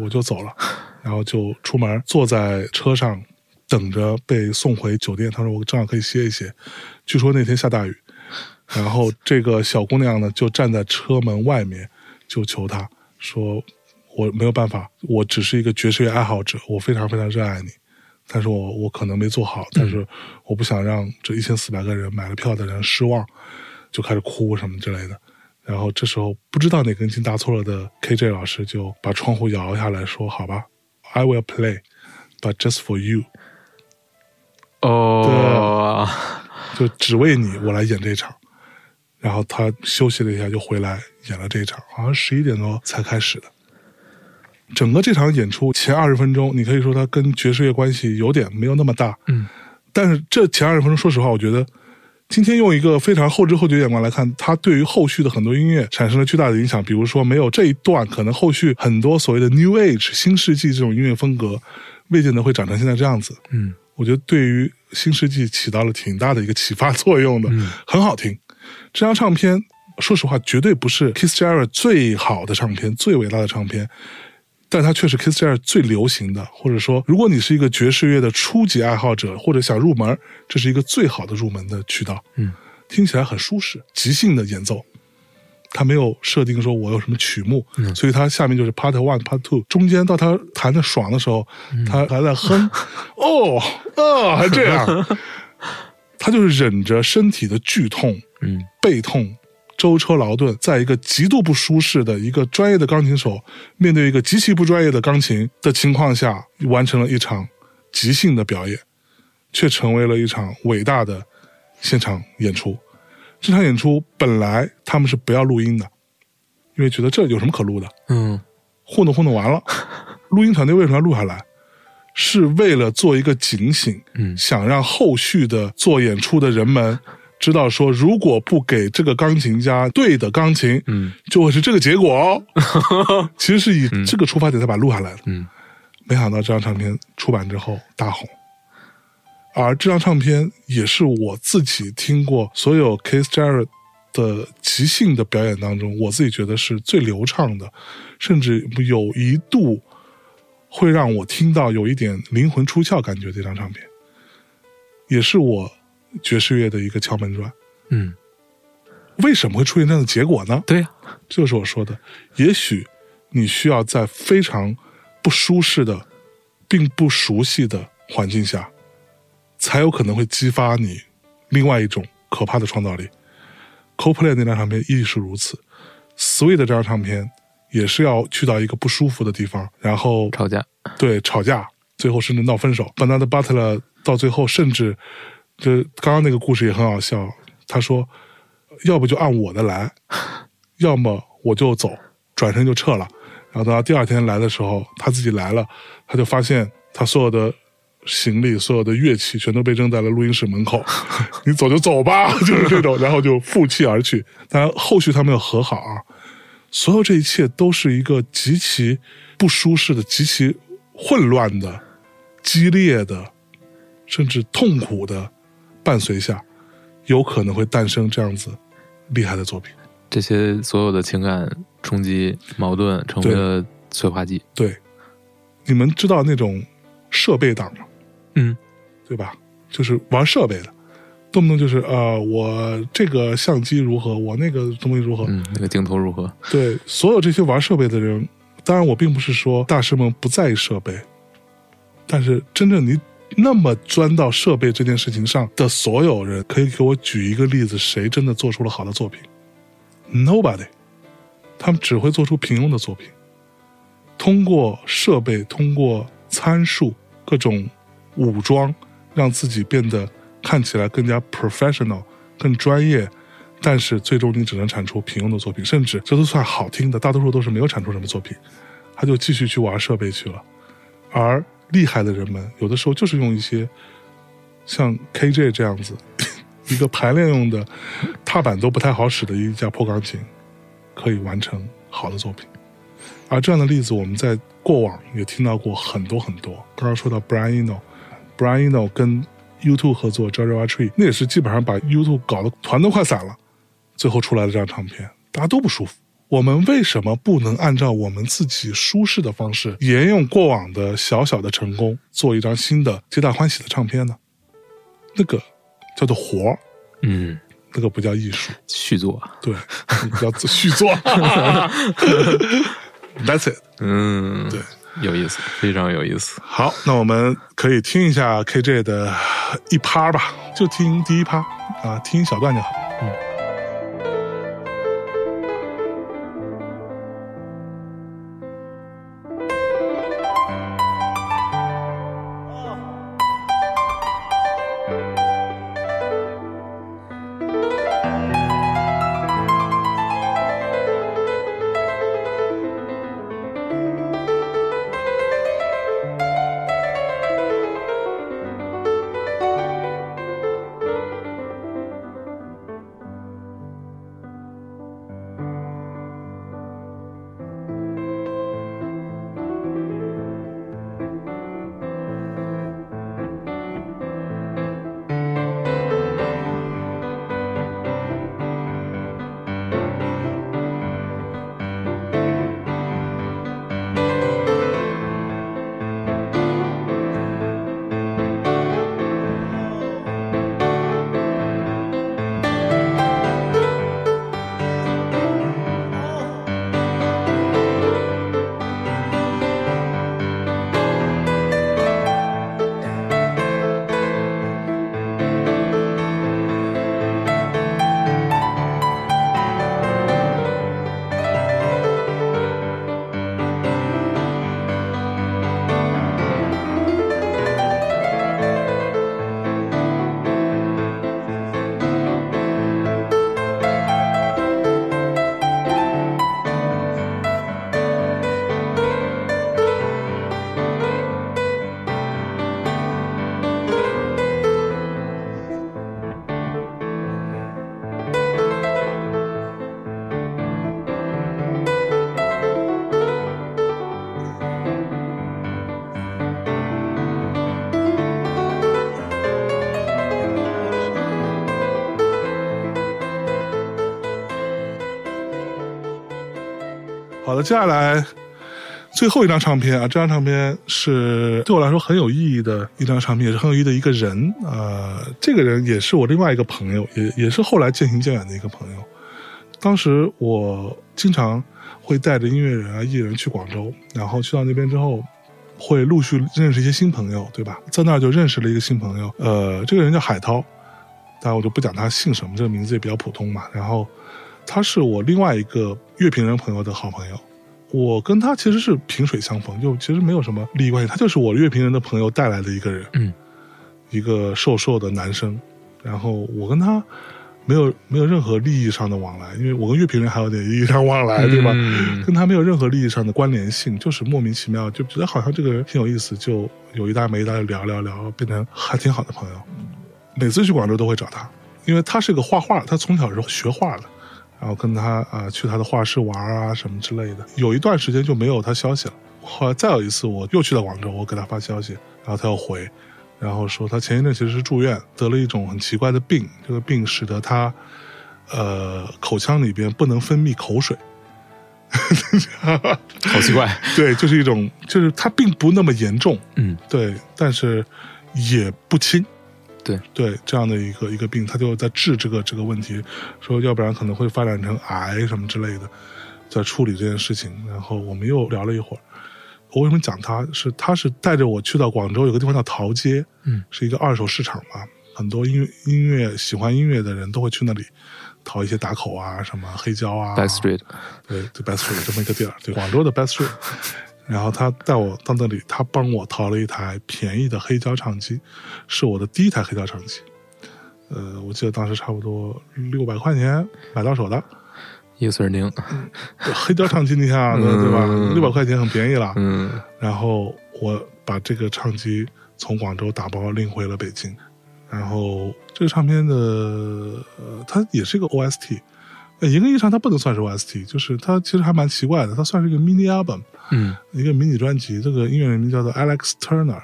我就走了，然后就出门坐在车上等着被送回酒店。他说我正好可以歇一歇。据说那天下大雨，然后这个小姑娘呢就站在车门外面，就求他说：“我没有办法，我只是一个爵士乐爱好者，我非常非常热爱你，但是我我可能没做好，但是我不想让这一千四百个人买了票的人失望，就开始哭什么之类的。”然后这时候不知道哪根筋搭错了的 KJ 老师就把窗户摇下来说：“好吧，I will play, but just for you。”哦，就只为你我来演这场。然后他休息了一下，就回来演了这一场，好像十一点多才开始的。整个这场演出前二十分钟，你可以说他跟爵士乐关系有点没有那么大，嗯，但是这前二十分钟，说实话，我觉得今天用一个非常后知后觉的眼光来看，他对于后续的很多音乐产生了巨大的影响。比如说，没有这一段，可能后续很多所谓的 New Age 新世纪这种音乐风格，未见得会长成现在这样子。嗯，我觉得对于新世纪起到了挺大的一个启发作用的，很好听。这张唱片，说实话，绝对不是 Kiss Jarrett 最好的唱片、最伟大的唱片，但它却是 Kiss Jarrett 最流行的。或者说，如果你是一个爵士乐的初级爱好者，或者想入门，这是一个最好的入门的渠道。嗯，听起来很舒适，即兴的演奏。他没有设定说我有什么曲目，所以他下面就是 Part One、Part Two，中间到他弹的爽的时候，他还在哼，哦哦，还这样，他就是忍着身体的剧痛，嗯，背痛、舟车劳顿，在一个极度不舒适的一个专业的钢琴手面对一个极其不专业的钢琴的情况下，完成了一场即兴的表演，却成为了一场伟大的现场演出。这场演出本来他们是不要录音的，因为觉得这有什么可录的，嗯糊弄糊弄完了。录音团队为什么要录下来？是为了做一个警醒，嗯。想让后续的做演出的人们知道说，如果不给这个钢琴家对的钢琴，嗯。就会是这个结果哦。其实是以这个出发点才把它录下来的。嗯。没想到这张唱片出版之后大红，而这张唱片也是我自己听过所有 Keith Jarrett 的即兴的表演当中，我自己觉得是最流畅的，甚至有一度会让我听到有一点灵魂出窍感觉。这张唱片也是我爵士乐的一个敲门砖。嗯，为什么会出现这样的结果呢？对呀、这就是我说的，也许你需要在非常不舒适的、并不熟悉的环境下，才有可能会激发你另外一种可怕的创造力。Coldplay 那张唱片亦是如此，Sweet 这张唱片也是要去到一个不舒服的地方，然后吵架，对吵架，最后甚至闹分手。Bernard Butler 到最后甚至，这刚刚那个故事也很好笑。他说，要不就按我的来，要么我就走，转身就撤了。然后等到第二天来的时候，他自己来了，他就发现他所有的行李、所有的乐器全都被扔在了录音室门口。你走就走吧，就是这种，然后就负气而去。当然，后续他们又和好啊。所有这一切都是一个极其不舒适的、极其混乱的、激烈的，甚至痛苦的伴随下，有可能会诞生这样子厉害的作品。这些所有的情感冲击、矛盾成为对了催化剂。对，你们知道那种设备党吗？嗯，对吧？就是玩设备的，动不动就是呃，我这个相机如何，我那个东西如何。嗯，那个镜头如何？对，所有这些玩设备的人，当然我并不是说大师们不在意设备，但是真正你那么钻到设备这件事情上的所有人，可以给我举一个例子，谁真的做出了好的作品？Nobody，他们只会做出平庸的作品。通过设备，通过参数、各种武装，让自己变得看起来更加 professional、更专业，但是最终你只能产出平庸的作品，甚至这都算好听的，大多数都是没有产出什么作品，他就继续去玩设备去了。而厉害的人们，有的时候就是用一些像 KJ 这样子 一个排练用的 踏板都不太好使的一架破钢琴，可以完成好的作品。而这样的例子，我们在过往也听到过很多很多。刚刚说到 Brian Eno，Brian Eno 跟 U2 合作《Joshua Tree》，那也是基本上把 U2 搞得团都快散了，最后出来的这张唱片，大家都不舒服。我们为什么不能按照我们自己舒适的方式，沿用过往的小小的成功，做一张新的皆大欢喜的唱片呢？那个叫做活儿，嗯，那个不叫艺术，续作。对，那个叫续作。That's it。嗯，对，有意思，非常有意思。好，那我们可以听一下 KJ 的一趴吧，就听第一趴啊，听一小段就好。好的，接下来最后一张唱片啊，这张唱片是对我来说很有意义的一张唱片，也是很有意义的一个人。呃，这个人也是我另外一个朋友，也也是后来渐行渐远的一个朋友。当时我经常会带着音乐人啊、艺人去广州，然后去到那边之后，会陆续认识一些新朋友，对吧？在那儿就认识了一个新朋友，呃，这个人叫海涛，当然我就不讲他姓什么，这个名字也比较普通嘛。然后他是我另外一个乐评人朋友的好朋友，我跟他其实是萍水相逢，就其实没有什么利益关系，他就是我乐评人的朋友带来的一个人，嗯，一个瘦瘦的男生，然后我跟他没有没有任何利益上的往来，因为我跟乐评人还有点利益上往来，对吧？嗯跟他没有任何利益上的关联性，就是莫名其妙就觉得好像这个人挺有意思，就有一搭没一搭的聊聊聊，变成还挺好的朋友。每次去广州都会找他，因为他是个画画，他从小是学画的，然后跟他啊、去他的画室玩啊什么之类的。有一段时间就没有他消息了，后来再有一次，我又去到广州，我给他发消息，然后他又回，然后说他前一阵其实是住院，得了一种很奇怪的病，这个病使得他呃口腔里边不能分泌口水。好奇怪。对，就是一种，就是他并不那么严重，嗯，对，但是也不轻，对对，这样的一个一个病，他就在治这个这个问题，说要不然可能会发展成癌什么之类的，在处理这件事情。然后我们又聊了一会儿，我为什么讲他是他是带着我去到广州有个地方叫陶街，嗯，是一个二手市场嘛，很多音乐音乐喜欢音乐的人都会去那里淘一些打口啊，什么黑胶啊 Back Street，对，对 Best Street 这么一个地儿，对，广州的 Best Street。然后他带我到那里，他帮我淘了一台便宜的黑胶唱机，是我的第一台黑胶唱机。呃，我记得当时差不多六百块钱买到手的。一个碎耳钉，黑胶唱机，你想想，对吧？嗯六百块钱很便宜了。嗯。然后我把这个唱机从广州打包拎回了北京，然后这个唱片的呃，它也是一个 OST，呃严格意义上它不能算是 OST，就是它其实还蛮奇怪的，它算是一个 mini album，嗯一个迷你专辑。这个音乐人名叫做 Alex Turner，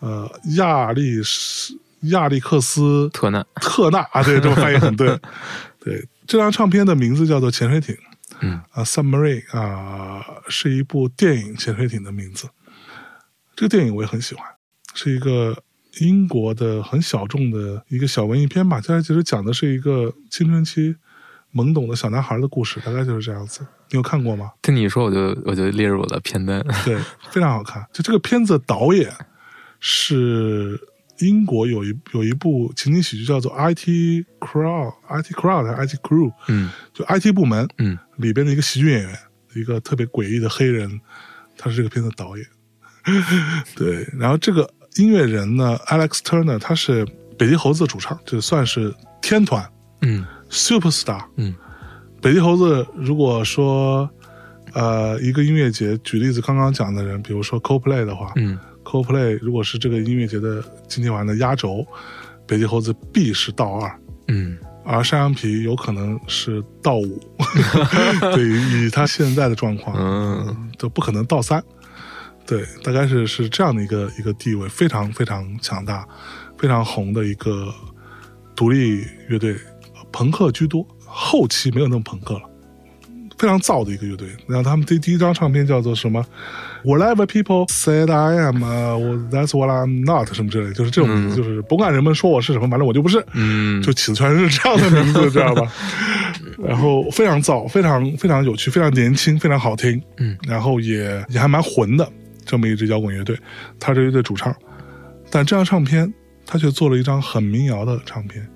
呃，亚历斯亚历克斯特纳，特纳啊，对，这个翻译很对。对，这张唱片的名字叫做《潜水艇》，嗯啊，《Submarine》啊，是一部电影《潜水艇》的名字。这个电影我也很喜欢，是一个英国的很小众的一个小文艺片吧。它其实讲的是一个青春期懵懂的小男孩的故事，大概就是这样子。你有看过吗？听你一说，我就我就列入我的片单。对，非常好看。就这个片子的导演是英国有一有一部情景喜剧叫做《IT Crowd》，IT Crowd 还是 IT Crew，嗯就 IT 部门嗯里边的一个喜剧演员，一个特别诡异的黑人，他是这个片子的导演。对，然后这个音乐人呢，Alex Turner，他是北极猴子的主唱，就算是天团嗯 Superstar。嗯北极猴子如果说呃一个音乐节，举例子刚刚讲的人，比如说 Coldplay 的话，嗯 Coldplay 如果是这个音乐节的今天晚的压轴，北极猴子必是倒二，嗯而山羊皮有可能是倒五。对于以他现在的状况，嗯都不可能倒三。对，大概是是这样的一个一个地位，非常非常强大，非常红的一个独立乐队，朋克居多，后期没有那么朋克了。非常燥的一个乐队，然后他们第第一张唱片叫做什么？Whatever people said I am，呃、我 That's what I'm not，什么之类，就是这种名字，就是甭管人们说我是什么，反正我就不是，嗯，就起的全是这样的名字，知道吧？然后非常燥，非常非常有趣，非常年轻，非常好听，嗯，然后也也还蛮混的，这么一支摇滚乐队，他是乐队主唱，但这张唱片他却做了一张很民谣的唱片，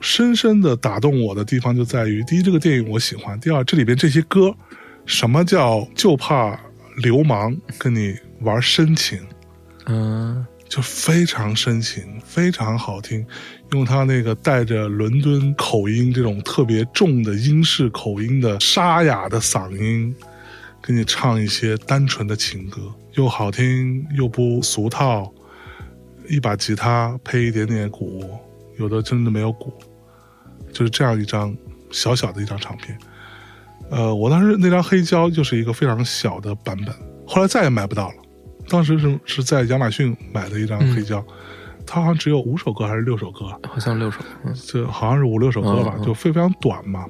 深深的打动我的地方就在于，第一，这个电影我喜欢；第二，这里边这些歌，什么叫就怕流氓跟你玩深情，嗯。就非常深情，非常好听，用他那个带着伦敦口音这种特别重的英式口音的沙哑的嗓音，给你唱一些单纯的情歌，又好听又不俗套，一把吉他配一点点鼓，有的真的没有鼓，就是这样一张小小的一张唱片。呃，我当时那张黑胶就是一个非常小的版本，后来再也买不到了。当时是是在亚马逊买的一张黑胶，它好像只有五首歌还是六首歌，好像六首，嗯这好像是五六首歌吧，就非非常短嘛。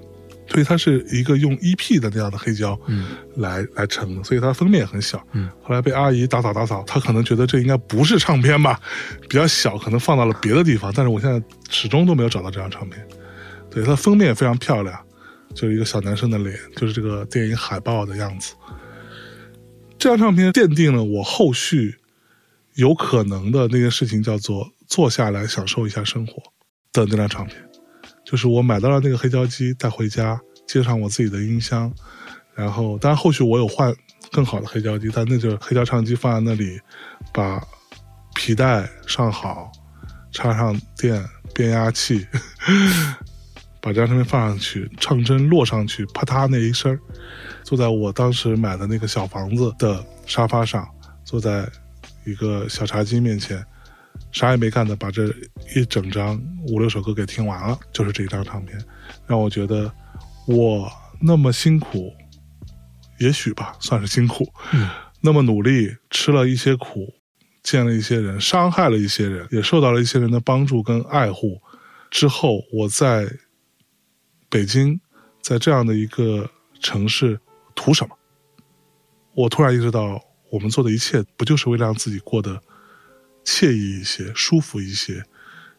所以它是一个用 EP 的那样的黑胶嗯来、来成的，所以它封面也很小。嗯，后来被阿姨打扫打扫，她可能觉得这应该不是唱片吧，比较小，可能放到了别的地方。但是我现在始终都没有找到这张唱片。对，它封面也非常漂亮，就是一个小男生的脸，就是这个电影海报的样子。这张唱片奠定了我后续有可能的那件事情，叫做坐下来享受一下生活的那张唱片。就是我买到了那个黑胶机，带回家，接上我自己的音箱，然后当然后续我有换更好的黑胶机，但那就是黑胶唱机放在那里，把皮带上好，插上电变压器，把这张唱片放上去，唱针落上去，啪嗒那一声，坐在我当时买的那个小房子的沙发上，坐在一个小茶几面前，啥也没干的把这一整张五六首歌给听完了，就是这一张唱片，让我觉得我那么辛苦，也许吧，算是辛苦，那么努力，吃了一些苦，见了一些人，伤害了一些人，也受到了一些人的帮助跟爱护。之后，我在北京，在这样的一个城市，图什么？我突然意识到，我们做的一切，不就是为了让自己过得惬意一些、舒服一些，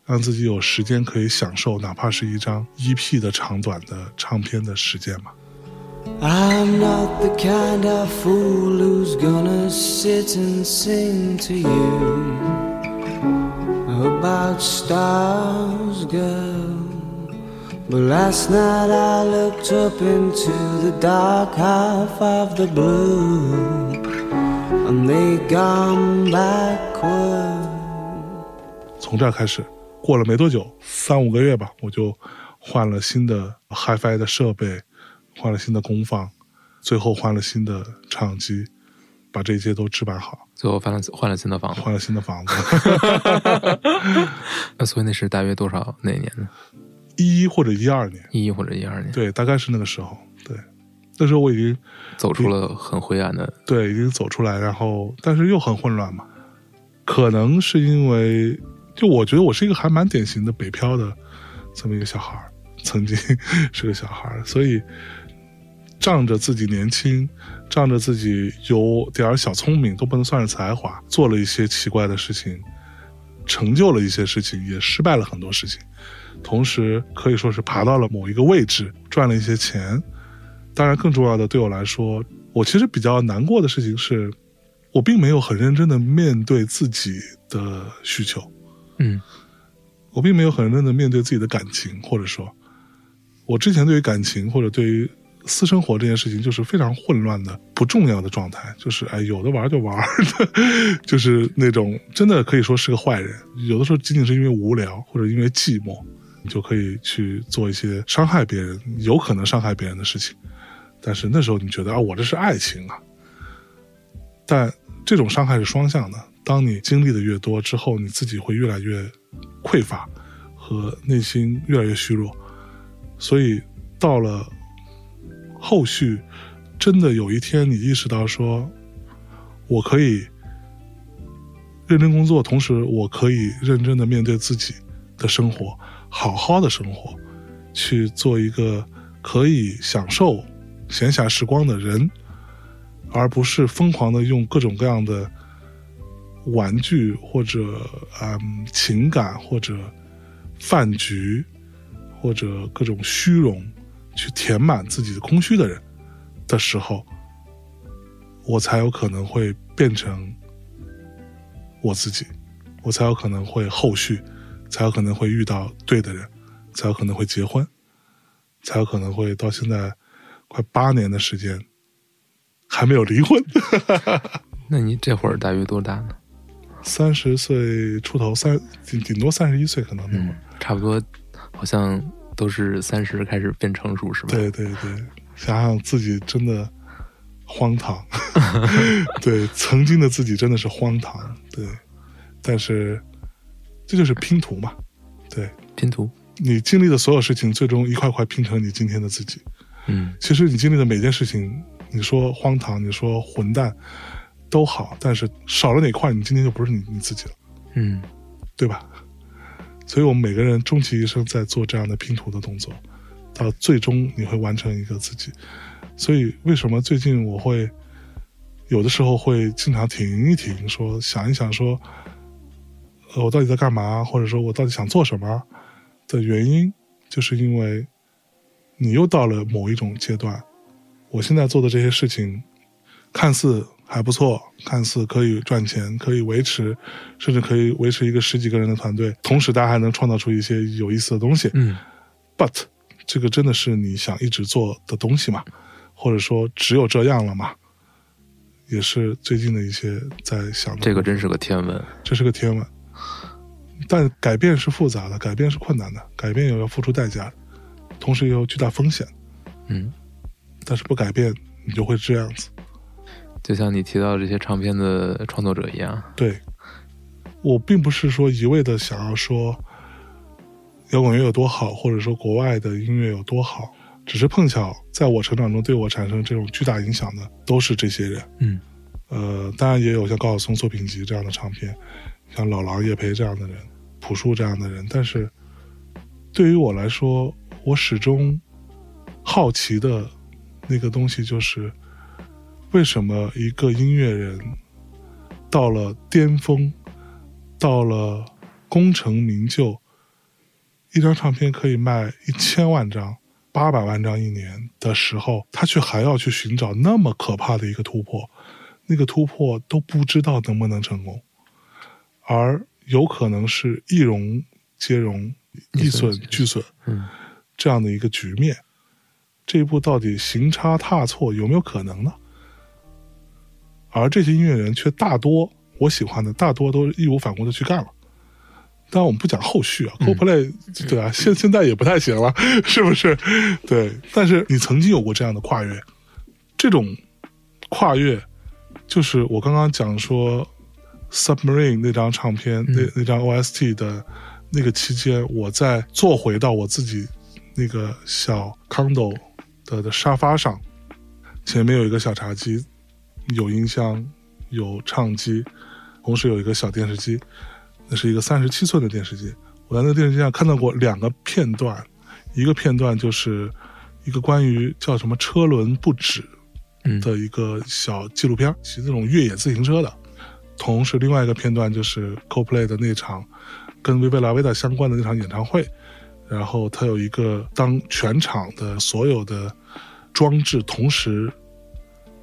让自己有时间可以享受，哪怕是一张 EP 的长短的唱片的时间嘛？I'm not the kind of fool who's gonna sit and sing to you about stars, girl. But last night I looked up into the dark half of the blue, and they gone backwards. 从这儿开始，过了没多久，三五个月吧，我就换了新的 HiFi 的设备，换了新的功放，最后换了新的唱机，把这一切都置办好，最后换了换了新的房子，换了新的房子。那所以那是大约多少哪年呢？一一或者一二年，一一或者一二年，对，大概是那个时候。对，那时候我已经走出了很灰暗的，对已经走出来，然后但是又很混乱嘛。可能是因为，就我觉得我是一个还蛮典型的北漂的这么一个小孩儿，曾经 是个小孩儿，所以仗着自己年轻，仗着自己有点小聪明，都不能算是才华，做了一些奇怪的事情，成就了一些事情，也失败了很多事情。同时可以说是爬到了某一个位置，赚了一些钱。当然，更重要的对我来说，我其实比较难过的事情是，我并没有很认真的面对自己的需求，嗯我并没有很认真的面对自己的感情，或者说，我之前对于感情或者对于私生活这件事情，就是非常混乱的、不重要的状态，就是哎，有的玩就玩的，就是那种真的可以说是个坏人。有的时候仅仅是因为无聊或者因为寂寞，你就可以去做一些伤害别人、有可能伤害别人的事情。但是那时候你觉得啊，我这是爱情啊，但这种伤害是双向的。当你经历的越多之后，你自己会越来越匮乏和内心越来越虚弱，所以到了后续，真的有一天你意识到说，我可以认真工作，同时我可以认真的面对自己的生活，好好的生活，去做一个可以享受闲暇时光的人，而不是疯狂的用各种各样的玩具或者嗯情感或者饭局或者各种虚荣去填满自己的空虚的人的时候，我才有可能会变成我自己，我才有可能会后续，才有可能会遇到对的人，才有可能会结婚，才有可能会到现在快八年的时间还没有离婚。那你这会儿大约多大呢？三十岁出头，三顶顶多三十一岁，可能那会儿。嗯，差不多，好像都是三十开始变成熟，是吧？对对对，想想自己真的荒唐，对，曾经的自己真的是荒唐，对，但是这就是拼图嘛，对拼图，你经历的所有事情，最终一块块拼成你今天的自己。嗯其实你经历的每件事情，你说荒唐，你说混蛋，都好，但是少了哪块，你今天就不是你你自己了。嗯对吧？所以我们每个人终其一生在做这样的拼图的动作，到最终你会完成一个自己。所以为什么最近我会有的时候会经常停一停，说想一想说，呃，我到底在干嘛，或者说我到底想做什么的原因，就是因为你又到了某一种阶段，我现在做的这些事情，看似还不错，看似可以赚钱，可以维持，甚至可以维持一个十几个人的团队，同时大家还能创造出一些有意思的东西。嗯 But 这个真的是你想一直做的东西吗？或者说只有这样了吗？也是最近的一些在想的。这个真是个天文。这是个天文，但改变是复杂的，改变是困难的，改变也要付出代价的，同时也有巨大风险。嗯，但是不改变，你就会这样子。就像你提到这些唱片的创作者一样，对，我并不是说一味的想要说摇滚乐有多好，或者说国外的音乐有多好，只是碰巧在我成长中对我产生这种巨大影响的都是这些人。嗯呃，当然也有像高晓松作品集这样的唱片，像老狼、叶培这样的人，朴树这样的人。但是对于我来说，我始终好奇的那个东西就是，为什么一个音乐人到了巅峰，到了功成名就，一张唱片可以卖一千万张、八百万张一年的时候，他却还要去寻找那么可怕的一个突破，那个突破都不知道能不能成功，而有可能是一荣皆荣，一损俱损，嗯，这样的一个局面。这一步到底行差踏错有没有可能呢？而这些音乐人却大多我喜欢的大多都义无反顾的去干了。当然，我们不讲后续啊，CoPlay、对啊，现现在也不太行了，是不是？对，但是你曾经有过这样的跨越，这种跨越就是我刚刚讲说《Submarine》那张唱片，那那张 OST 的那个期间，我在坐回到我自己那个小 condo 的的沙发上，前面有一个小茶几，有音箱，有唱机，同时有一个小电视机，那是一个三十七寸的电视机。我在那个电视机上看到过两个片段，一个片段就是一个关于叫什么车轮不止嗯的一个小纪录片，骑那种越野自行车的。同时，另外一个片段就是 CoPlay 的那场跟维贝拉维达相关的那场演唱会，然后它有一个当全场的所有的装置同时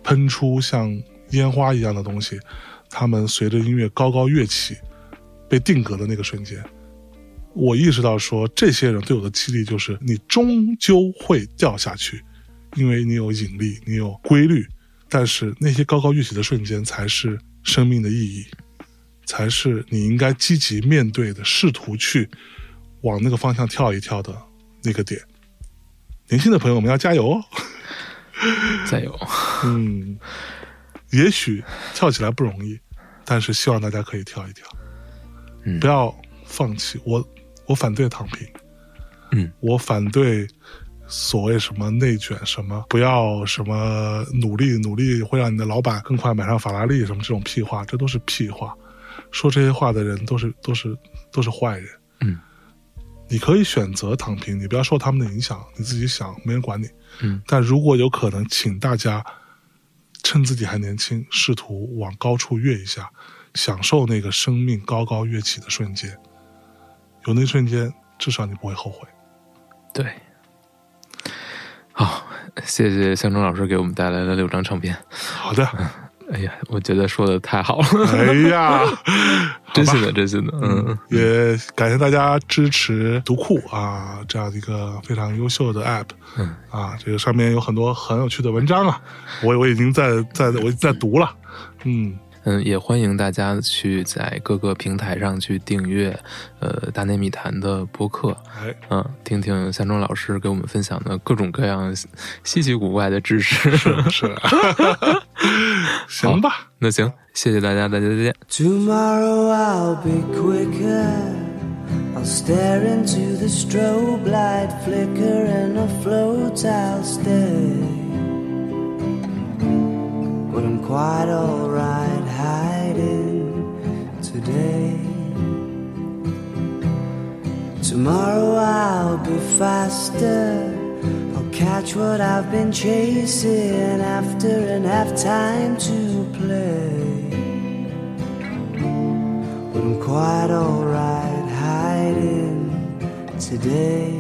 喷出像烟花一样的东西，他们随着音乐高高跃起，被定格的那个瞬间，我意识到说，这些人对我的激励就是你终究会掉下去，因为你有引力，你有规律，但是那些高高跃起的瞬间才是生命的意义，才是你应该积极面对的，试图去往那个方向跳一跳的那个点。年轻的朋友我们要加油哦！再有，嗯，也许跳起来不容易，但是希望大家可以跳一跳，嗯不要放弃。我我反对躺平，嗯，我反对所谓什么内卷，什么不要什么努力，努力会让你的老板更快买上法拉利，什么这种屁话，这都是屁话。说这些话的人都是都是都是坏人。嗯，你可以选择躺平，你不要受他们的影响，你自己想，没人管你。嗯，但如果有可能，请大家趁自己还年轻，试图往高处跃一下，享受那个生命高高跃起的瞬间。有那瞬间，至少你不会后悔。对，好，谢谢向忠老师给我们带来了六张唱片。好的，哎呀，我觉得说的太好了，哎呀，真心的，真心的，嗯，也感谢大家支持读库啊，这样的一个非常优秀的 app。嗯。啊，这个上面有很多很有趣的文章啊，我我已经在在我已经在读了。嗯，嗯，也欢迎大家去在各个平台上去订阅，呃，大内密谈的播客，哎，嗯，听听向忠老师给我们分享的各种各样稀奇古怪的知识。是，行吧，那行，谢谢大家，大家再见。 Tomorrow I'll be quicker. I'll stare into the strobe light flicker and afloat I'll stay. But I'm quite alright hiding today. Tomorrow I'll be faster. Catch what I've been chasing after and have time to play. But I'm quite alright hiding today.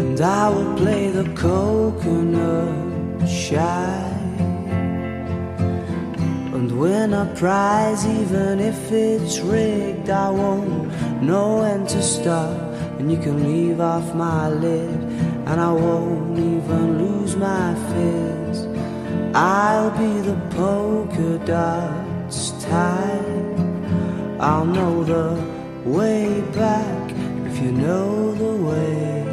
And I will play the coconut shy and win a prize, even if it's rigged. I won't know when to stop, and you can leave off my lid, and I won't even lose my fizz. I'll be the polka dots type. I'll know the way back if you know the way.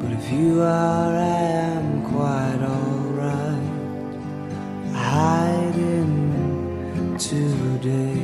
But if you are, I am quite alright. Hiding today.